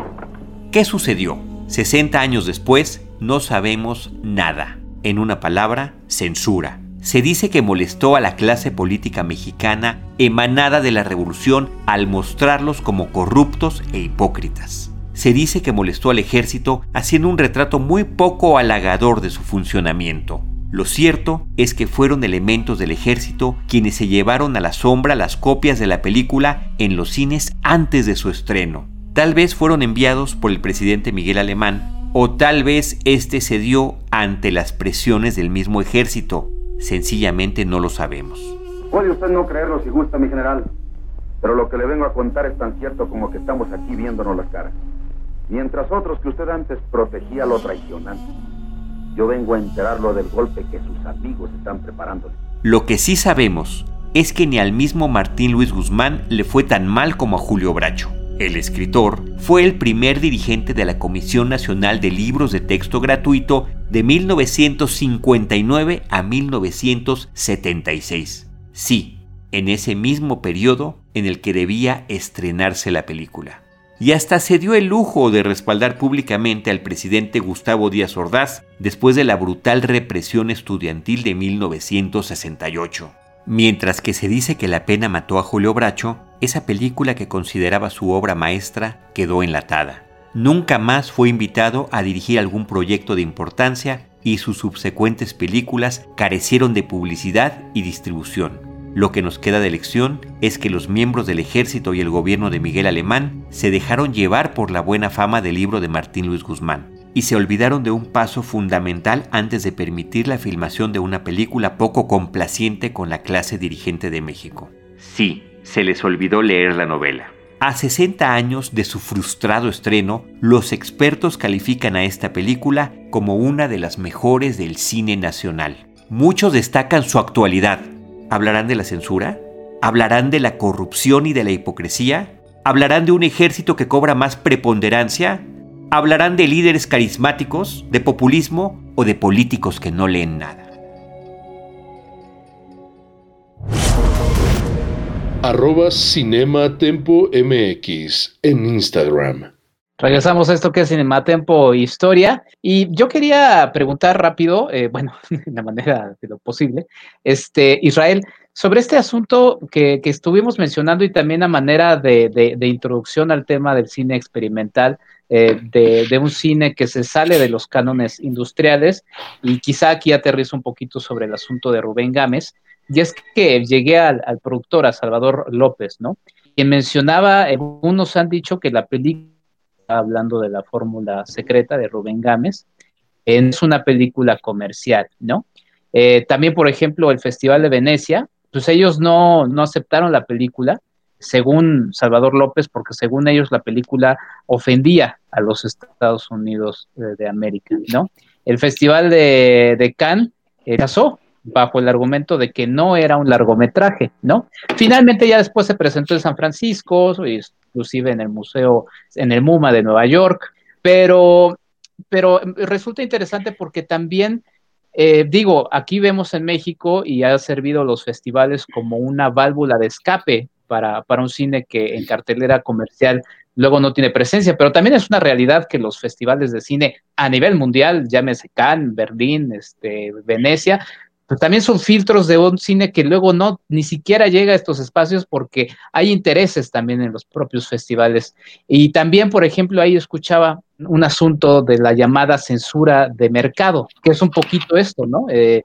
¿Qué sucedió? 60 años después, no sabemos nada. En una palabra, censura. Se dice que molestó a la clase política mexicana emanada de la revolución al mostrarlos como corruptos e hipócritas. Se dice que molestó al ejército haciendo un retrato muy poco halagador de su funcionamiento. Lo cierto es que fueron elementos del ejército quienes se llevaron a la sombra las copias de la película en los cines antes de su estreno. Tal vez fueron enviados por el presidente Miguel Alemán o tal vez este se dio ante las presiones del mismo ejército. Sencillamente no lo sabemos. Puede usted no creerlo si gusta, mi general, pero lo que le vengo a contar es tan cierto como que estamos aquí viéndonos las caras. Mientras otros que usted antes protegía lo traicionan, yo vengo a enterarlo del golpe que sus amigos están preparando. Lo que sí sabemos es que ni al mismo Martín Luis Guzmán le fue tan mal como a Julio Bracho. El escritor fue el primer dirigente de la Comisión Nacional de Libros de Texto Gratuito de 1959 a 1976. Sí, en ese mismo periodo en el que debía estrenarse la película y hasta se dio el lujo de respaldar públicamente al presidente Gustavo Díaz Ordaz después de la brutal represión estudiantil de 1968. Mientras que se dice que la pena mató a Julio Bracho, esa película que consideraba su obra maestra quedó enlatada. Nunca más fue invitado a dirigir algún proyecto de importancia y sus subsecuentes películas carecieron de publicidad y distribución. Lo que nos queda de lección es que los miembros del ejército y el gobierno de Miguel Alemán se dejaron llevar por la buena fama del libro de Martín Luis Guzmán y se olvidaron de un paso fundamental antes de permitir la filmación de una película poco complaciente con la clase dirigente de México. Sí, se les olvidó leer la novela. A 60 años de su frustrado estreno, los expertos califican a esta película como una de las mejores del cine nacional. Muchos destacan su actualidad, ¿Hablarán de la censura? ¿Hablarán de la corrupción y de la hipocresía? ¿Hablarán de un ejército que cobra más preponderancia? ¿Hablarán de líderes carismáticos, de populismo o de políticos que no leen nada? En Instagram. Regresamos a esto que es Cinematempo Historia. Y yo quería preguntar rápido, eh, bueno, (laughs) de la manera de lo posible, este, Israel, sobre este asunto que, estuvimos mencionando y también a manera de, introducción al tema del cine experimental, eh, de, un cine que se sale de los cánones industriales y quizá aquí aterrizo un poquito sobre el asunto de Rubén Gámez. Y es que llegué al, productor, a Salvador López, ¿no? Quien mencionaba, algunos han dicho que la película hablando de la fórmula secreta de Rubén Gámez, es una película comercial, ¿no? Eh, también, por ejemplo, el Festival de Venecia, pues ellos no, no aceptaron la película, según Salvador López, porque según ellos la película ofendía a los Estados Unidos de, América, ¿no? El Festival de, de Cannes eh, pasó bajo el argumento de que no era un largometraje, ¿no? Finalmente ya después se presentó en San Francisco, inclusive en el museo, en el MUMA de Nueva York, pero, pero resulta interesante porque también eh, digo, aquí vemos en México y ha servido los festivales como una válvula de escape para, para un cine que en cartelera comercial luego no tiene presencia, pero también es una realidad que los festivales de cine a nivel mundial, llámese Cannes, Berlín, este, Venecia, pues también son filtros de un cine que luego no ni siquiera llega a estos espacios porque hay intereses también en los propios festivales. Y también, por ejemplo, ahí escuchaba un asunto de la llamada censura de mercado, que es un poquito esto, ¿no? Eh,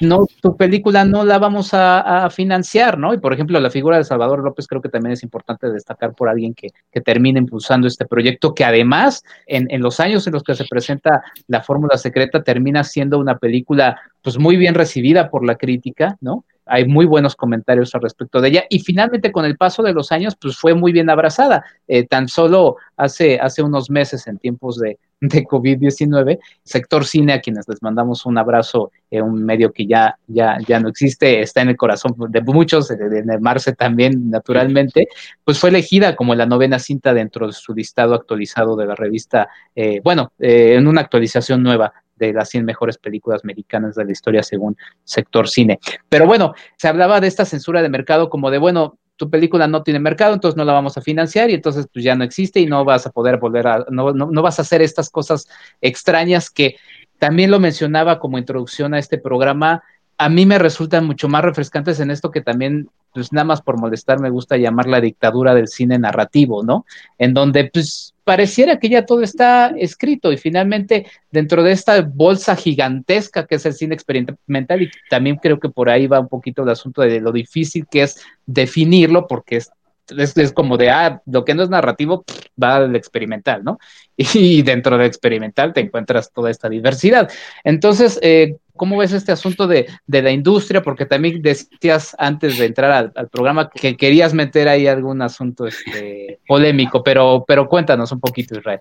no, tu película no la vamos a, financiar, ¿no? Y por ejemplo, la figura de Salvador López creo que también es importante destacar por alguien que, termine impulsando este proyecto, que además en, en, los años en los que se presenta La Fórmula Secreta termina siendo una película pues muy bien recibida por la crítica, ¿no? hay muy buenos comentarios al respecto de ella y finalmente con el paso de los años pues fue muy bien abrazada. Eh, tan solo hace, hace unos meses en tiempos de, de COVID-19, sector cine a quienes les mandamos un abrazo, eh, un medio que ya, ya, ya no existe, está en el corazón de muchos, de, Marce también naturalmente, pues fue elegida como la novena cinta dentro de su listado actualizado de la revista, eh, bueno, en una actualización nueva de las 100 mejores películas mexicanas de la historia según sector cine. Pero bueno, se hablaba de esta censura de mercado como de, bueno, tu película no tiene mercado, entonces no la vamos a financiar y entonces pues ya no existe y no vas a poder volver a, no, no, no vas a hacer estas cosas extrañas que también lo mencionaba como introducción a este programa, a mí me resultan mucho más refrescantes en esto que también, pues nada más por molestar, me gusta llamar la dictadura del cine narrativo, ¿no? En donde, pues, pareciera que ya todo está escrito y finalmente dentro de esta bolsa gigantesca que es el cine experimental y también creo que por ahí va un poquito el asunto de lo difícil que es definirlo porque es es, como de, ah, lo que no es narrativo va al experimental, ¿no? (laughs) Y dentro del experimental te encuentras toda esta diversidad. Entonces, eh, ¿cómo ves este asunto de, la industria? Porque también decías antes de entrar al, programa que querías meter ahí algún asunto este, (laughs) polémico, pero, pero cuéntanos un poquito, Israel.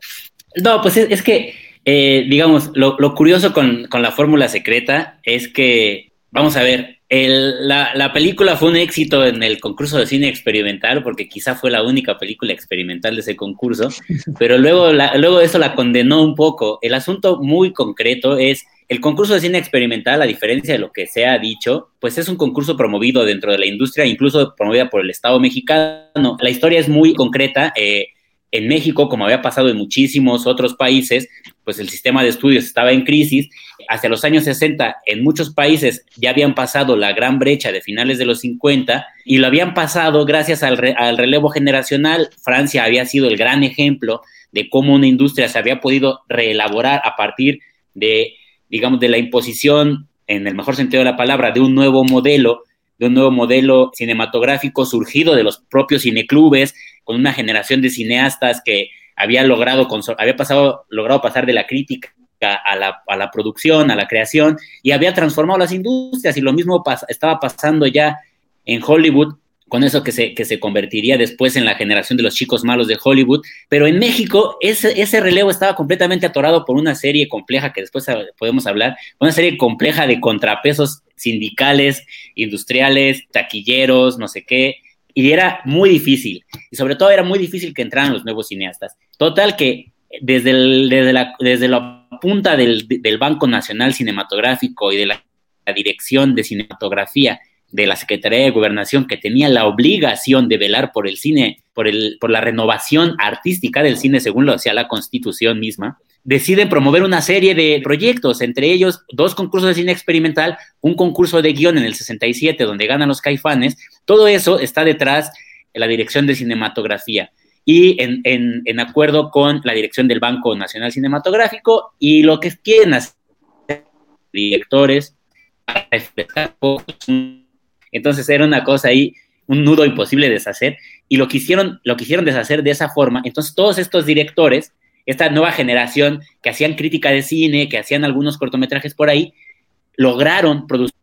No, pues es, que, eh, digamos, lo, curioso con, con la fórmula secreta es que, vamos a ver, la, película fue un éxito en el concurso de cine experimental, porque quizá fue la única película experimental de ese concurso, (laughs) pero luego, luego eso la condenó un poco. El asunto muy concreto es, el concurso de cine experimental, a diferencia de lo que se ha dicho, pues es un concurso promovido dentro de la industria, incluso promovida por el Estado mexicano. La historia es muy concreta. Eh, en México, como había pasado en muchísimos otros países, pues el sistema de estudios estaba en crisis. Hacia los años 60, en muchos países ya habían pasado la gran brecha de finales de los 50 y lo habían pasado gracias al, relevo generacional. Francia había sido el gran ejemplo de cómo una industria se había podido reelaborar a partir de, digamos, de la imposición, en el mejor sentido de la palabra, de un nuevo modelo de un nuevo modelo cinematográfico surgido de los propios cineclubes, con una generación de cineastas que había logrado, había pasado, logrado pasar de la crítica a la, a la, producción, a la creación, y había transformado las industrias, y lo mismo estaba pasando ya en Hollywood, con eso que se, que se convertiría después en la generación de los chicos malos de Hollywood. Pero en México ese, ese relevo estaba completamente atorado por una serie compleja que después podemos hablar, una serie compleja de contrapesos sindicales, industriales, taquilleros, no sé qué, y era muy difícil. Y sobre todo era muy difícil que entraran los nuevos cineastas. Total que desde, desde, la, desde la punta del, del Banco Nacional Cinematográfico y de la Dirección de Cinematografía de la Secretaría de Gobernación que tenía la obligación de velar por el cine, por, el, por la renovación artística del cine, según lo hacía la Constitución misma, deciden promover una serie de proyectos, entre ellos dos concursos de cine experimental, un concurso de guion en el 67 donde ganan los caifanes, todo eso está detrás de la Dirección de Cinematografía y en, acuerdo con la dirección del Banco Nacional Cinematográfico y lo que quieren hacer directores entonces era una cosa ahí, un nudo imposible de deshacer, y lo quisieron, lo quisieron deshacer de esa forma. Entonces todos estos directores, esta nueva generación que hacían crítica de cine, que hacían algunos cortometrajes por ahí, lograron producir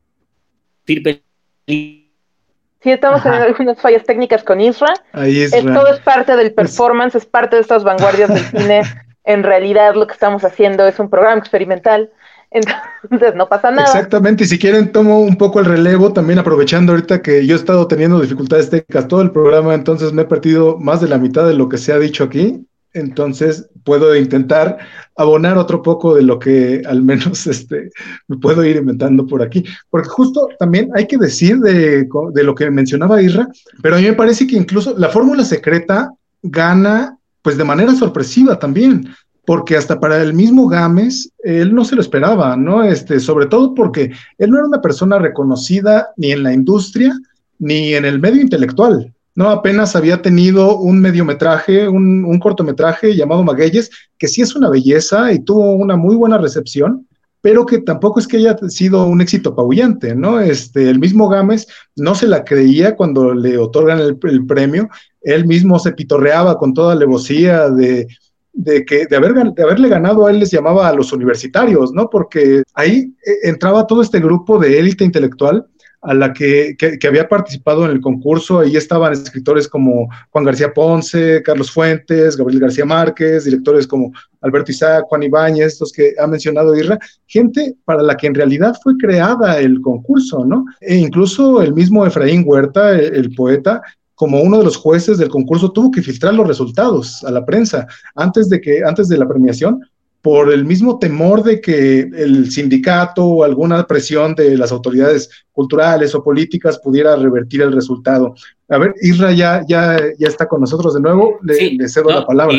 Sí, estamos en algunas fallas técnicas con Isra. Ahí es todo es parte del performance, es parte de estas vanguardias del cine. (laughs) En realidad lo que estamos haciendo es un programa experimental entonces no pasa nada. Exactamente, y si quieren tomo un poco el relevo, también aprovechando ahorita que yo he estado teniendo dificultades técnicas todo el programa, entonces me he perdido más de la mitad de lo que se ha dicho aquí. Entonces puedo intentar abonar otro poco de lo que al menos (laughs) este, me puedo ir inventando por aquí. Porque justo también hay que decir de, lo que mencionaba Irra, pero a mí me parece que incluso la fórmula secreta gana pues de manera sorpresiva también, porque hasta para el mismo Gámez, él no se lo esperaba, ¿no? Este, sobre todo porque él no era una persona reconocida ni en la industria ni en el medio intelectual, ¿no? Apenas había tenido un mediometraje, un, un cortometraje llamado Magueyes, que sí es una belleza y tuvo una muy buena recepción, pero que tampoco es que haya sido un éxito apabullante, ¿no? Este, el mismo Gámez no se la creía cuando le otorgan el, premio, él mismo se pitorreaba con toda alevosía de, de que de, haber, de haberle ganado a él les llamaba a los universitarios, ¿no? Porque ahí eh, entraba todo este grupo de élite intelectual a la que, que, había participado en el concurso. Ahí estaban escritores como Juan García Ponce, Carlos Fuentes, Gabriel García Márquez, directores como Alberto Isaac, Juan Ibáñez, estos que ha mencionado Irra, gente para la que en realidad fue creada el concurso, ¿no? E incluso el mismo Efraín Huerta, el poeta, como uno de los jueces del concurso, tuvo que filtrar los resultados a la prensa antes de, que, antes de la premiación por el mismo temor de que el sindicato o alguna presión de las autoridades culturales o políticas pudiera revertir el resultado. A ver, Isra ya, ya, ya está con nosotros de nuevo, le, cedo la palabra.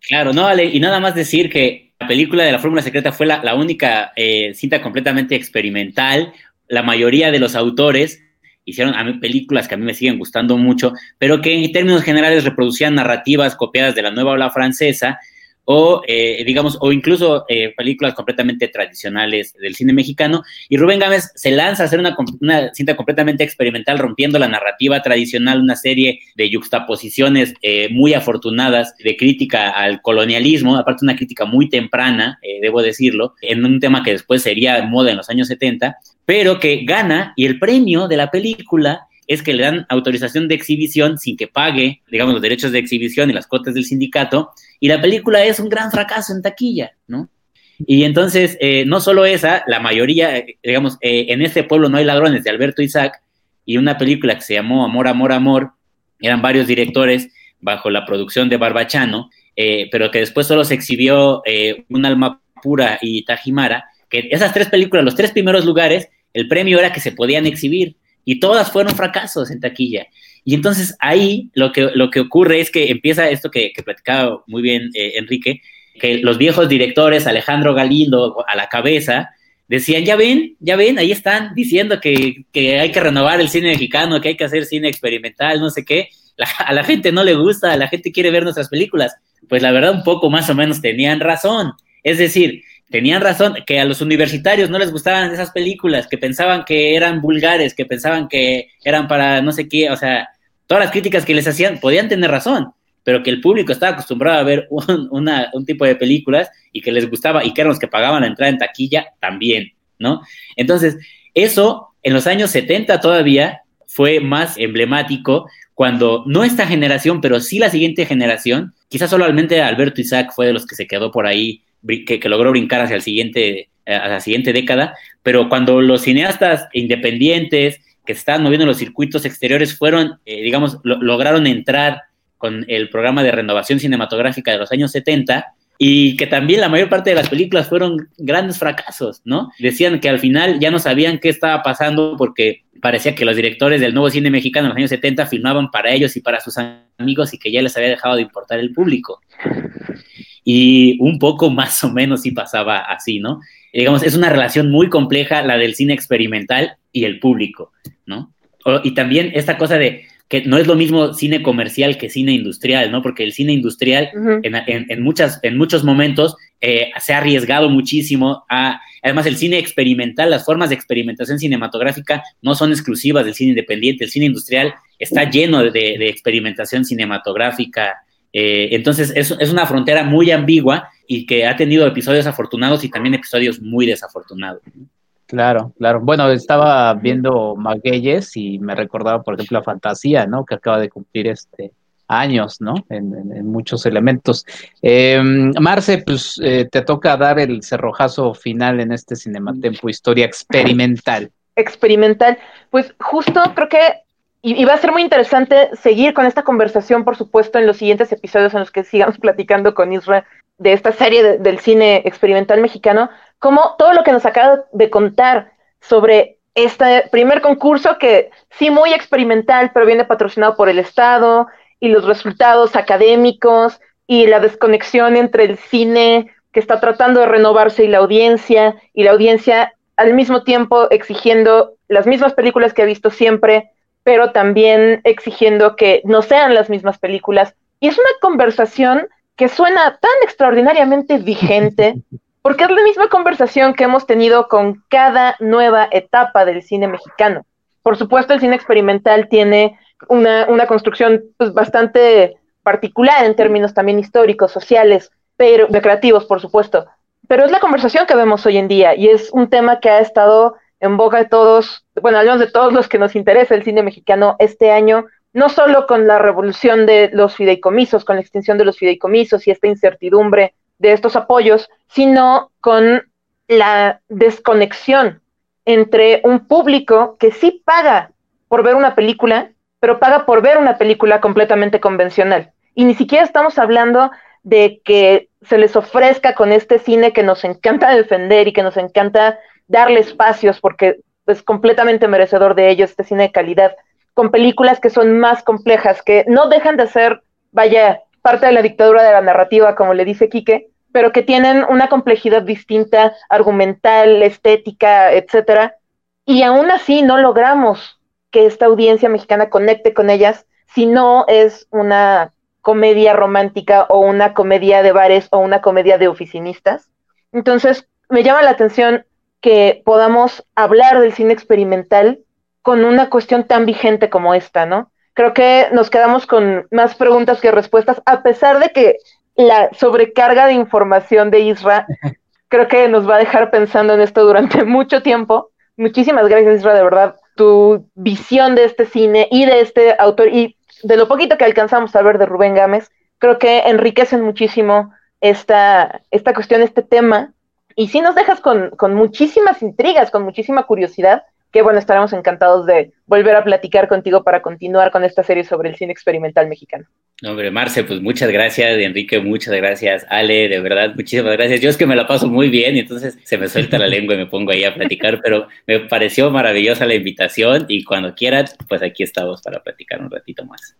claro, no, Ale, y nada más decir que la película de la Fórmula Secreta fue la, única eh, cinta completamente experimental. La mayoría de los autores hicieron a mí películas que a mí me siguen gustando mucho, pero que en términos generales reproducían narrativas copiadas de la nueva ola francesa o eh, digamos, o incluso eh, películas completamente tradicionales del cine mexicano. Y Rubén Gámez se lanza a hacer una, una, cinta completamente experimental, rompiendo la narrativa tradicional, una serie de yuxtaposiciones eh, muy afortunadas de crítica al colonialismo, aparte una crítica muy temprana, debo decirlo, en un tema que después sería moda en los años 70, pero que gana y el premio de la película es que le dan autorización de exhibición sin que pague, digamos, los derechos de exhibición y las cuotas del sindicato, y la película es un gran fracaso en taquilla, ¿no? Y entonces, eh, no solo esa, la mayoría, eh, digamos, eh, en este pueblo no hay ladrones de Alberto Isaac, y una película que se llamó Amor, Amor, Amor, eran varios directores bajo la producción de Barbachano, pero que después solo se exhibió Un alma pura y Tajimara, que esas tres películas, los tres primeros lugares, el premio era que se podían exhibir, y todas fueron fracasos en taquilla. Y entonces ahí lo que, lo que ocurre es que empieza esto que, que platicaba muy bien eh, Enrique, que los viejos directores, Alejandro Galindo a la cabeza, decían, ya ven, ya ven, ahí están diciendo que, que hay que renovar el cine mexicano, que hay que hacer cine experimental, no sé qué. a la gente no le gusta, a la gente quiere ver nuestras películas. Pues la verdad un poco más o menos tenían razón. Es decir, tenían razón, que a los universitarios no les gustaban esas películas, que pensaban que eran vulgares, que pensaban que eran para no sé qué, o sea, todas las críticas que les hacían podían tener razón, pero que el público estaba acostumbrado a ver un, tipo de películas y que les gustaba y que eran los que pagaban la entrada en taquilla también, ¿no? Entonces, eso en los años 70 todavía fue más emblemático cuando no esta generación, pero sí la siguiente generación, quizás solamente Alberto Isaac fue de los que se quedó por ahí que, logró brincar hacia el siguiente, eh, la siguiente década, pero cuando los cineastas independientes que estaban moviendo en los circuitos exteriores fueron, eh, digamos, lograron entrar con el programa de renovación cinematográfica de los años 70 y que también la mayor parte de las películas fueron grandes fracasos, ¿no? Decían que al final ya no sabían qué estaba pasando porque parecía que los directores del nuevo cine mexicano en los años 70 filmaban para ellos y para sus amigos y que ya les había dejado de importar el público y un poco más o menos sí pasaba así, ¿no? Digamos, es una relación muy compleja la del cine experimental y el público, ¿no? y también esta cosa de que no es lo mismo cine comercial que cine industrial, ¿no? Porque el cine industrial en, muchas, en muchos momentos eh, se ha arriesgado muchísimo a... Además, el cine experimental, las formas de experimentación cinematográfica no son exclusivas del cine independiente. El cine industrial está lleno de, de experimentación cinematográfica eh, entonces es, es, una frontera muy ambigua y que ha tenido episodios afortunados y también episodios muy desafortunados. Claro, claro. Bueno, estaba viendo Magueyes y me recordaba, por ejemplo, la fantasía, ¿no? Que acaba de cumplir este años, ¿no? En, muchos elementos. Em, Marce, pues eh, te toca dar el cerrojazo final en este Cinematempo Historia Experimental. Experimental. Pues justo creo que y, va a ser muy interesante seguir con esta conversación, por supuesto, en los siguientes episodios en los que sigamos (laughs) platicando con Israel de esta serie del cine experimental mexicano, como todo lo que nos acaba de contar sobre este primer concurso que sí muy experimental, pero viene patrocinado por el Estado y los resultados académicos y la desconexión entre el cine que está tratando de renovarse y la audiencia, y la audiencia al mismo tiempo exigiendo las mismas películas que ha visto siempre, pero también exigiendo que no sean las mismas películas. Y es una conversación que suena tan extraordinariamente vigente, (laughs) porque es la misma conversación que hemos tenido con cada nueva etapa del cine mexicano. Por supuesto, el cine experimental tiene una, construcción pues, bastante particular en términos también históricos, sociales, pero creativos, por supuesto. Pero es la conversación que vemos hoy en día y es un tema que ha estado en boca de todos, bueno, al menos de todos los que nos interesa el cine mexicano este año, no solo con la revolución de los fideicomisos, con la extinción de los fideicomisos y esta incertidumbre de estos apoyos, sino con la desconexión entre un público que sí paga por ver una película, pero paga por ver una película completamente convencional. Y ni siquiera estamos hablando de que se les ofrezca con este cine que nos encanta defender y que nos encanta darle espacios porque es completamente merecedor de ello este cine de calidad, con películas que son más complejas, que no dejan de ser, vaya, parte de la dictadura de la narrativa, como le dice Quique, pero que tienen una complejidad distinta, argumental, estética, etcétera, y aún así no logramos que esta audiencia mexicana conecte con ellas si no es una comedia romántica o una comedia de bares o una comedia de oficinistas. Entonces, me llama la atención que podamos hablar del cine experimental con una cuestión tan vigente como esta, ¿no? Creo que nos quedamos con más preguntas que respuestas, a pesar de que la sobrecarga de información de Isra creo que nos va a dejar pensando en esto durante (laughs) mucho tiempo. Muchísimas gracias, Isra, de verdad. Tu visión de este cine y de este autor y de lo poquito que alcanzamos a ver de Rubén Gámez, creo que enriquecen muchísimo esta, esta cuestión, este tema, y sí nos dejas con, con muchísimas intrigas, con muchísima curiosidad, que bueno, estaremos encantados de volver a platicar contigo para continuar con esta serie sobre el cine experimental mexicano. hombre, Marce, pues muchas gracias, Enrique, muchas gracias, Ale, de verdad, muchísimas gracias. Yo es que me la paso muy bien y entonces se me suelta la lengua y me pongo ahí a platicar, pero me pareció maravillosa la invitación y cuando quieras, pues aquí estamos para platicar un ratito más.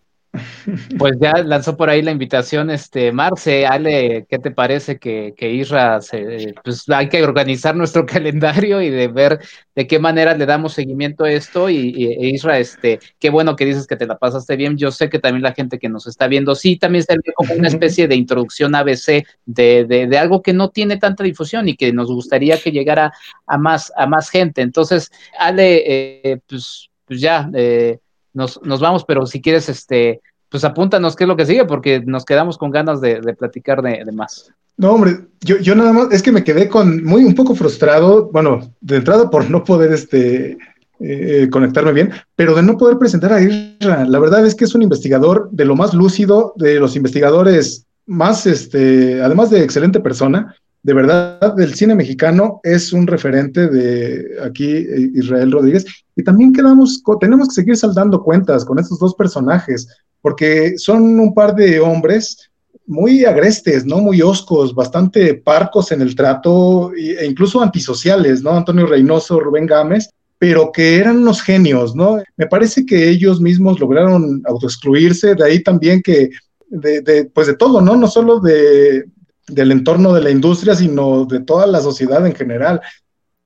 Pues ya lanzó por ahí la invitación, este Marce, Ale, ¿qué te parece que, que Isra, se, pues hay que organizar nuestro (laughs) calendario y de ver de qué manera le damos seguimiento a esto y, e Isra, este, qué bueno que dices que te la pasaste bien, yo sé que también la gente que nos está viendo, sí, también se como una especie de introducción ABC de, de, de, algo que no tiene tanta difusión y que nos gustaría que llegara a más, a más gente, entonces, Ale, eh, pues, pues ya, eh, nos, nos vamos, pero si quieres, este, pues apúntanos qué es lo que sigue, porque nos quedamos con ganas de, platicar de, más. No, hombre, yo, yo nada más, es que me quedé con muy un poco frustrado, bueno, de entrada por no poder este, eh, conectarme bien, pero de no poder presentar a Isra. La verdad es que es un investigador de lo más lúcido, de los investigadores más, este, además de excelente persona, de verdad, del cine mexicano es un referente de aquí, eh, Israel Rodríguez, y también quedamos, tenemos que seguir saldando cuentas con estos dos personajes, porque son un par de hombres muy agrestes, ¿no? Muy oscos, bastante parcos en el trato e incluso antisociales, ¿no? Antonio Reynoso, Rubén Gámez, pero que eran unos genios, ¿no? Me parece que ellos mismos lograron autoexcluirse, de ahí también que, de, de, pues de todo, ¿no? No solo de, del entorno de la industria, sino de toda la sociedad en general.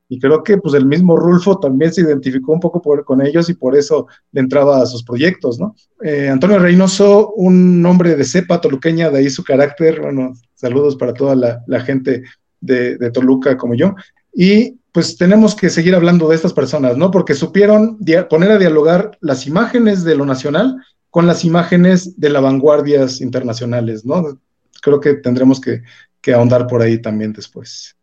Y creo que pues el mismo Rulfo también se identificó un poco con ellos y por eso le entraba a sus proyectos, ¿no? Eh, Antonio Reynoso, un hombre de cepa toluqueña, de ahí su carácter, bueno, saludos para toda la, gente de, de, Toluca como yo. Y pues tenemos que seguir hablando de estas personas, ¿no? Porque supieron poner a dialogar las imágenes de lo nacional con las imágenes de las vanguardias internacionales, ¿no? Creo que tendremos que, ahondar por ahí también después.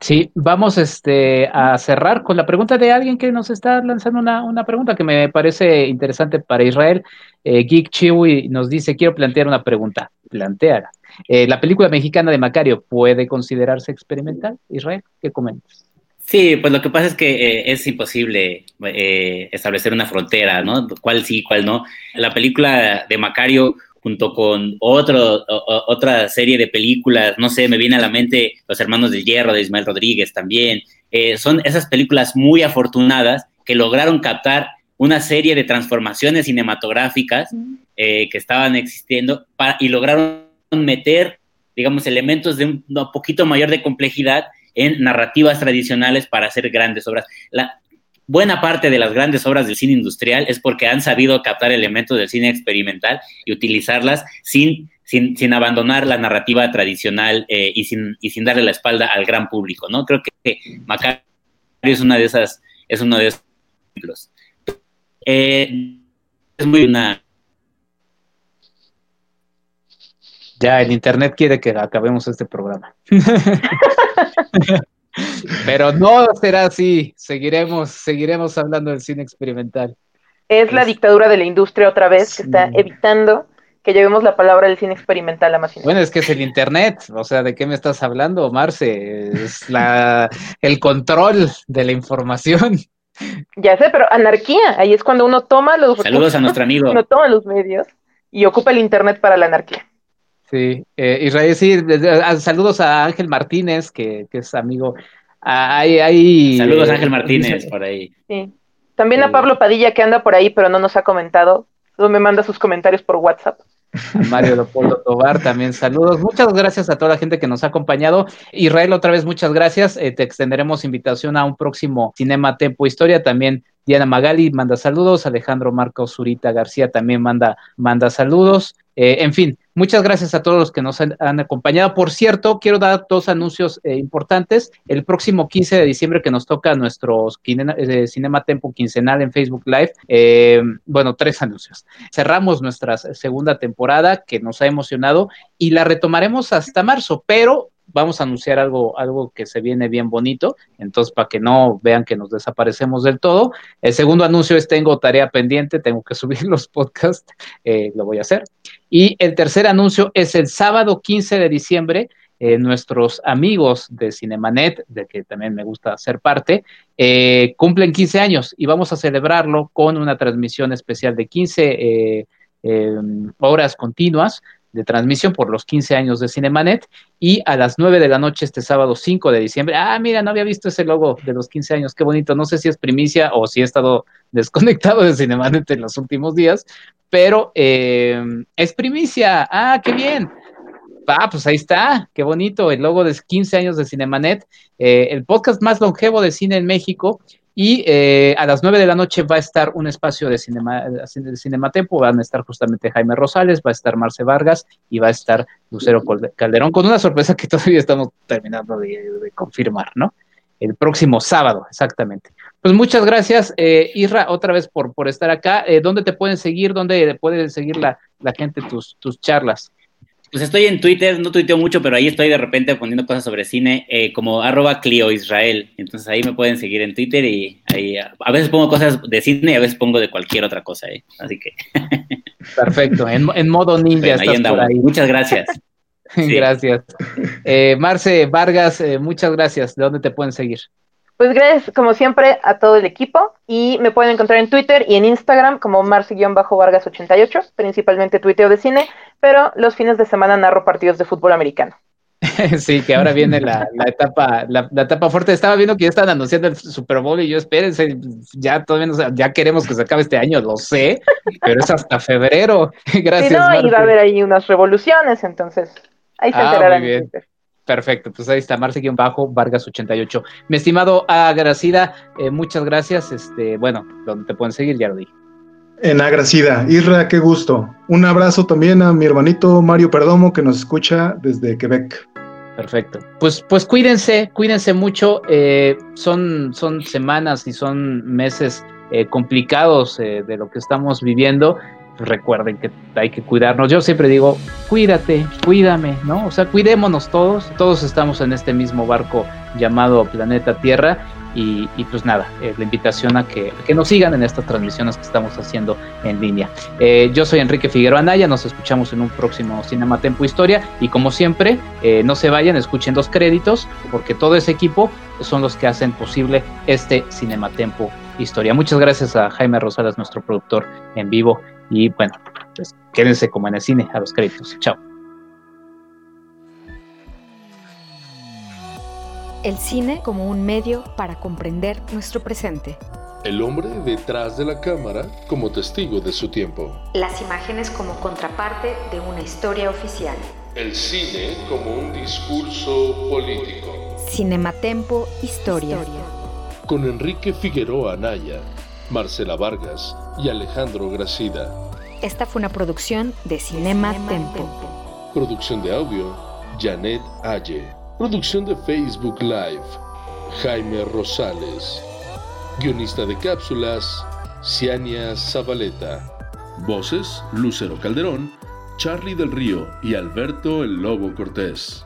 Sí, vamos este, a cerrar con la pregunta de alguien que nos está lanzando una, pregunta que me parece interesante para Israel. Eh, Geek Chiwi nos dice, quiero plantear una pregunta. Planteala. Eh, ¿La película mexicana de Macario puede considerarse experimental, Israel? ¿Qué comentas? Sí, pues lo que pasa es que eh, es imposible eh, establecer una frontera, ¿no? ¿Cuál sí, cuál no? La película de Macario junto con otro, otra serie de películas, no sé, me viene a la mente Los Hermanos del Hierro de Ismael Rodríguez también. Eh, son esas películas muy afortunadas que lograron captar una serie de transformaciones cinematográficas eh, que estaban existiendo y lograron meter, digamos, elementos de un, poquito mayor de complejidad en narrativas tradicionales para hacer grandes obras. La, buena parte de las grandes obras del cine industrial es porque han sabido captar elementos del cine experimental y utilizarlas sin, sin, sin abandonar la narrativa tradicional eh, y, sin, y sin darle la espalda al gran público, ¿no? Creo que Macario es una de esas, es uno de esos ejemplos. Eh, es muy una... Ya, el internet quiere que acabemos este programa. (laughs) Pero no será así. Seguiremos, seguiremos hablando del cine experimental. Es la dictadura de la industria otra vez que está evitando que llevemos la palabra del cine experimental a más. Bueno, es que es el internet, o sea, ¿de qué me estás hablando, Marce? Es la, el control de la información. Ya sé, pero anarquía, ahí es cuando uno toma los Saludos a nuestro amigo. Uno toma los medios y ocupa el internet para la anarquía. Sí, eh, Israel, sí, saludos a Ángel Martínez, que, que es amigo. Hay, hay, saludos a Ángel Martínez por ahí. Sí. También a Pablo Padilla, que anda por ahí, pero no nos ha comentado. Solo me manda sus comentarios por WhatsApp. A Mario Leopoldo Tobar también saludos. Muchas gracias a toda la gente que nos ha acompañado. Israel, otra vez muchas gracias. Eh, te extenderemos invitación a un próximo Cinema Tempo Historia. También Diana Magali manda saludos. Alejandro Marcos Zurita García también manda, manda saludos. Eh, en fin, muchas gracias a todos los que nos han, acompañado. Por cierto, quiero dar dos anuncios eh, importantes. El próximo 15 de diciembre que nos toca nuestro eh, Cinema Tempo quincenal en Facebook Live, bueno, tres anuncios. Cerramos nuestra segunda temporada que nos ha emocionado y la retomaremos hasta marzo, pero vamos a anunciar algo, algo que se viene bien bonito, entonces para que no vean que nos desaparecemos del todo. El segundo anuncio es tengo tarea pendiente, tengo que (laughs) subir los podcasts, eh, lo voy a hacer. Y el tercer anuncio es el sábado 15 de diciembre. Eh, nuestros amigos de Cinemanet, de que también me gusta ser parte, eh, cumplen 15 años y vamos a celebrarlo con una transmisión especial de 15 horas continuas de transmisión por los 15 años de Cinemanet y a las 9 de la noche este sábado 5 de diciembre. Ah, mira, no había visto ese logo de los 15 años, qué bonito. No sé si es primicia o si he estado (laughs) desconectado de Cinemanet en los últimos días, pero eh, es primicia. Ah, qué bien. Ah, pues ahí está, qué bonito, el logo de 15 años de Cinemanet, eh, el podcast más longevo de cine en México y eh, a las 9 de la noche va a estar un espacio de, cinema, de Cinematempo, van a estar justamente Jaime Rosales, va a estar Marce Vargas y va a estar Lucero Calderón, con una sorpresa que todavía estamos terminando de, confirmar, ¿no? El próximo sábado, exactamente. Pues muchas gracias, eh, Isra, otra vez por, por estar acá. Eh, ¿Dónde te pueden seguir? ¿Dónde puede seguir la, la gente tus, tus charlas? Pues estoy en Twitter, no tuiteo mucho, pero ahí estoy de repente poniendo cosas sobre cine, eh, como arroba Clio Israel. Entonces ahí me pueden seguir en Twitter y ahí a veces pongo cosas de cine y a veces pongo de cualquier otra cosa. ¿eh? Así que. (laughs) Perfecto, en, modo ninja. ahí Muchas gracias. (laughs) Gracias. Eh, Marce Vargas, eh, muchas gracias. ¿De dónde te pueden seguir? Pues gracias, como siempre, a todo el equipo. Y me pueden encontrar en Twitter y en Instagram como Marce-Vargas88, principalmente tuiteo de cine, pero los fines de semana narro partidos de fútbol americano. (laughs) sí, que ahora viene la, etapa, la, etapa fuerte. Estaba viendo que ya están anunciando el Super Bowl y yo espérense, ya todavía ya queremos que se acabe este año, lo sé, pero es hasta febrero. (laughs) Gracias. Sí, no, y va a haber ahí unas revoluciones, entonces ahí se ah, enterarán. Muy bien. Perfecto, pues ahí está, Marce-Vargas88. Mi estimado Agracida, eh, muchas gracias. Este, bueno, donde te pueden seguir, ya lo dije. En Agracida, Irra, qué gusto. Un abrazo también a mi hermanito Mario Perdomo que nos escucha desde Quebec. Perfecto. Pues, pues cuídense, cuídense mucho. Eh, son, son semanas y son meses eh, complicados de lo que estamos viviendo recuerden que hay que cuidarnos. Yo siempre digo, cuídate, cuídame, ¿no? O sea, cuidémonos todos. Todos estamos en este mismo barco llamado Planeta Tierra. Y, pues nada, eh, la invitación a que, nos sigan en estas transmisiones que estamos haciendo en línea. Eh, yo soy Enrique Figueroa Anaya, nos escuchamos en un próximo Cinema Tempo Historia y como siempre, eh, no se vayan, escuchen los créditos porque todo ese equipo son los que hacen posible este Cinematempo Historia. Muchas gracias a Jaime Rosales, nuestro productor en vivo. Y bueno, pues quédense como en el cine a los créditos. Chao. El cine como un medio para comprender nuestro presente. El hombre detrás de la cámara como testigo de su tiempo. Las imágenes como contraparte de una historia oficial. El cine como un discurso político. Cinematempo Historia. Con Enrique Figueroa Anaya, Marcela Vargas y Alejandro Gracida. Esta fue una producción de Cinema, Tempo. Producción de audio, Janet Aye. Producción de Facebook Live, Jaime Rosales. Guionista de cápsulas, Ciania Zabaleta. Voces, Lucero Calderón, Charlie del Río y Alberto el Lobo Cortés.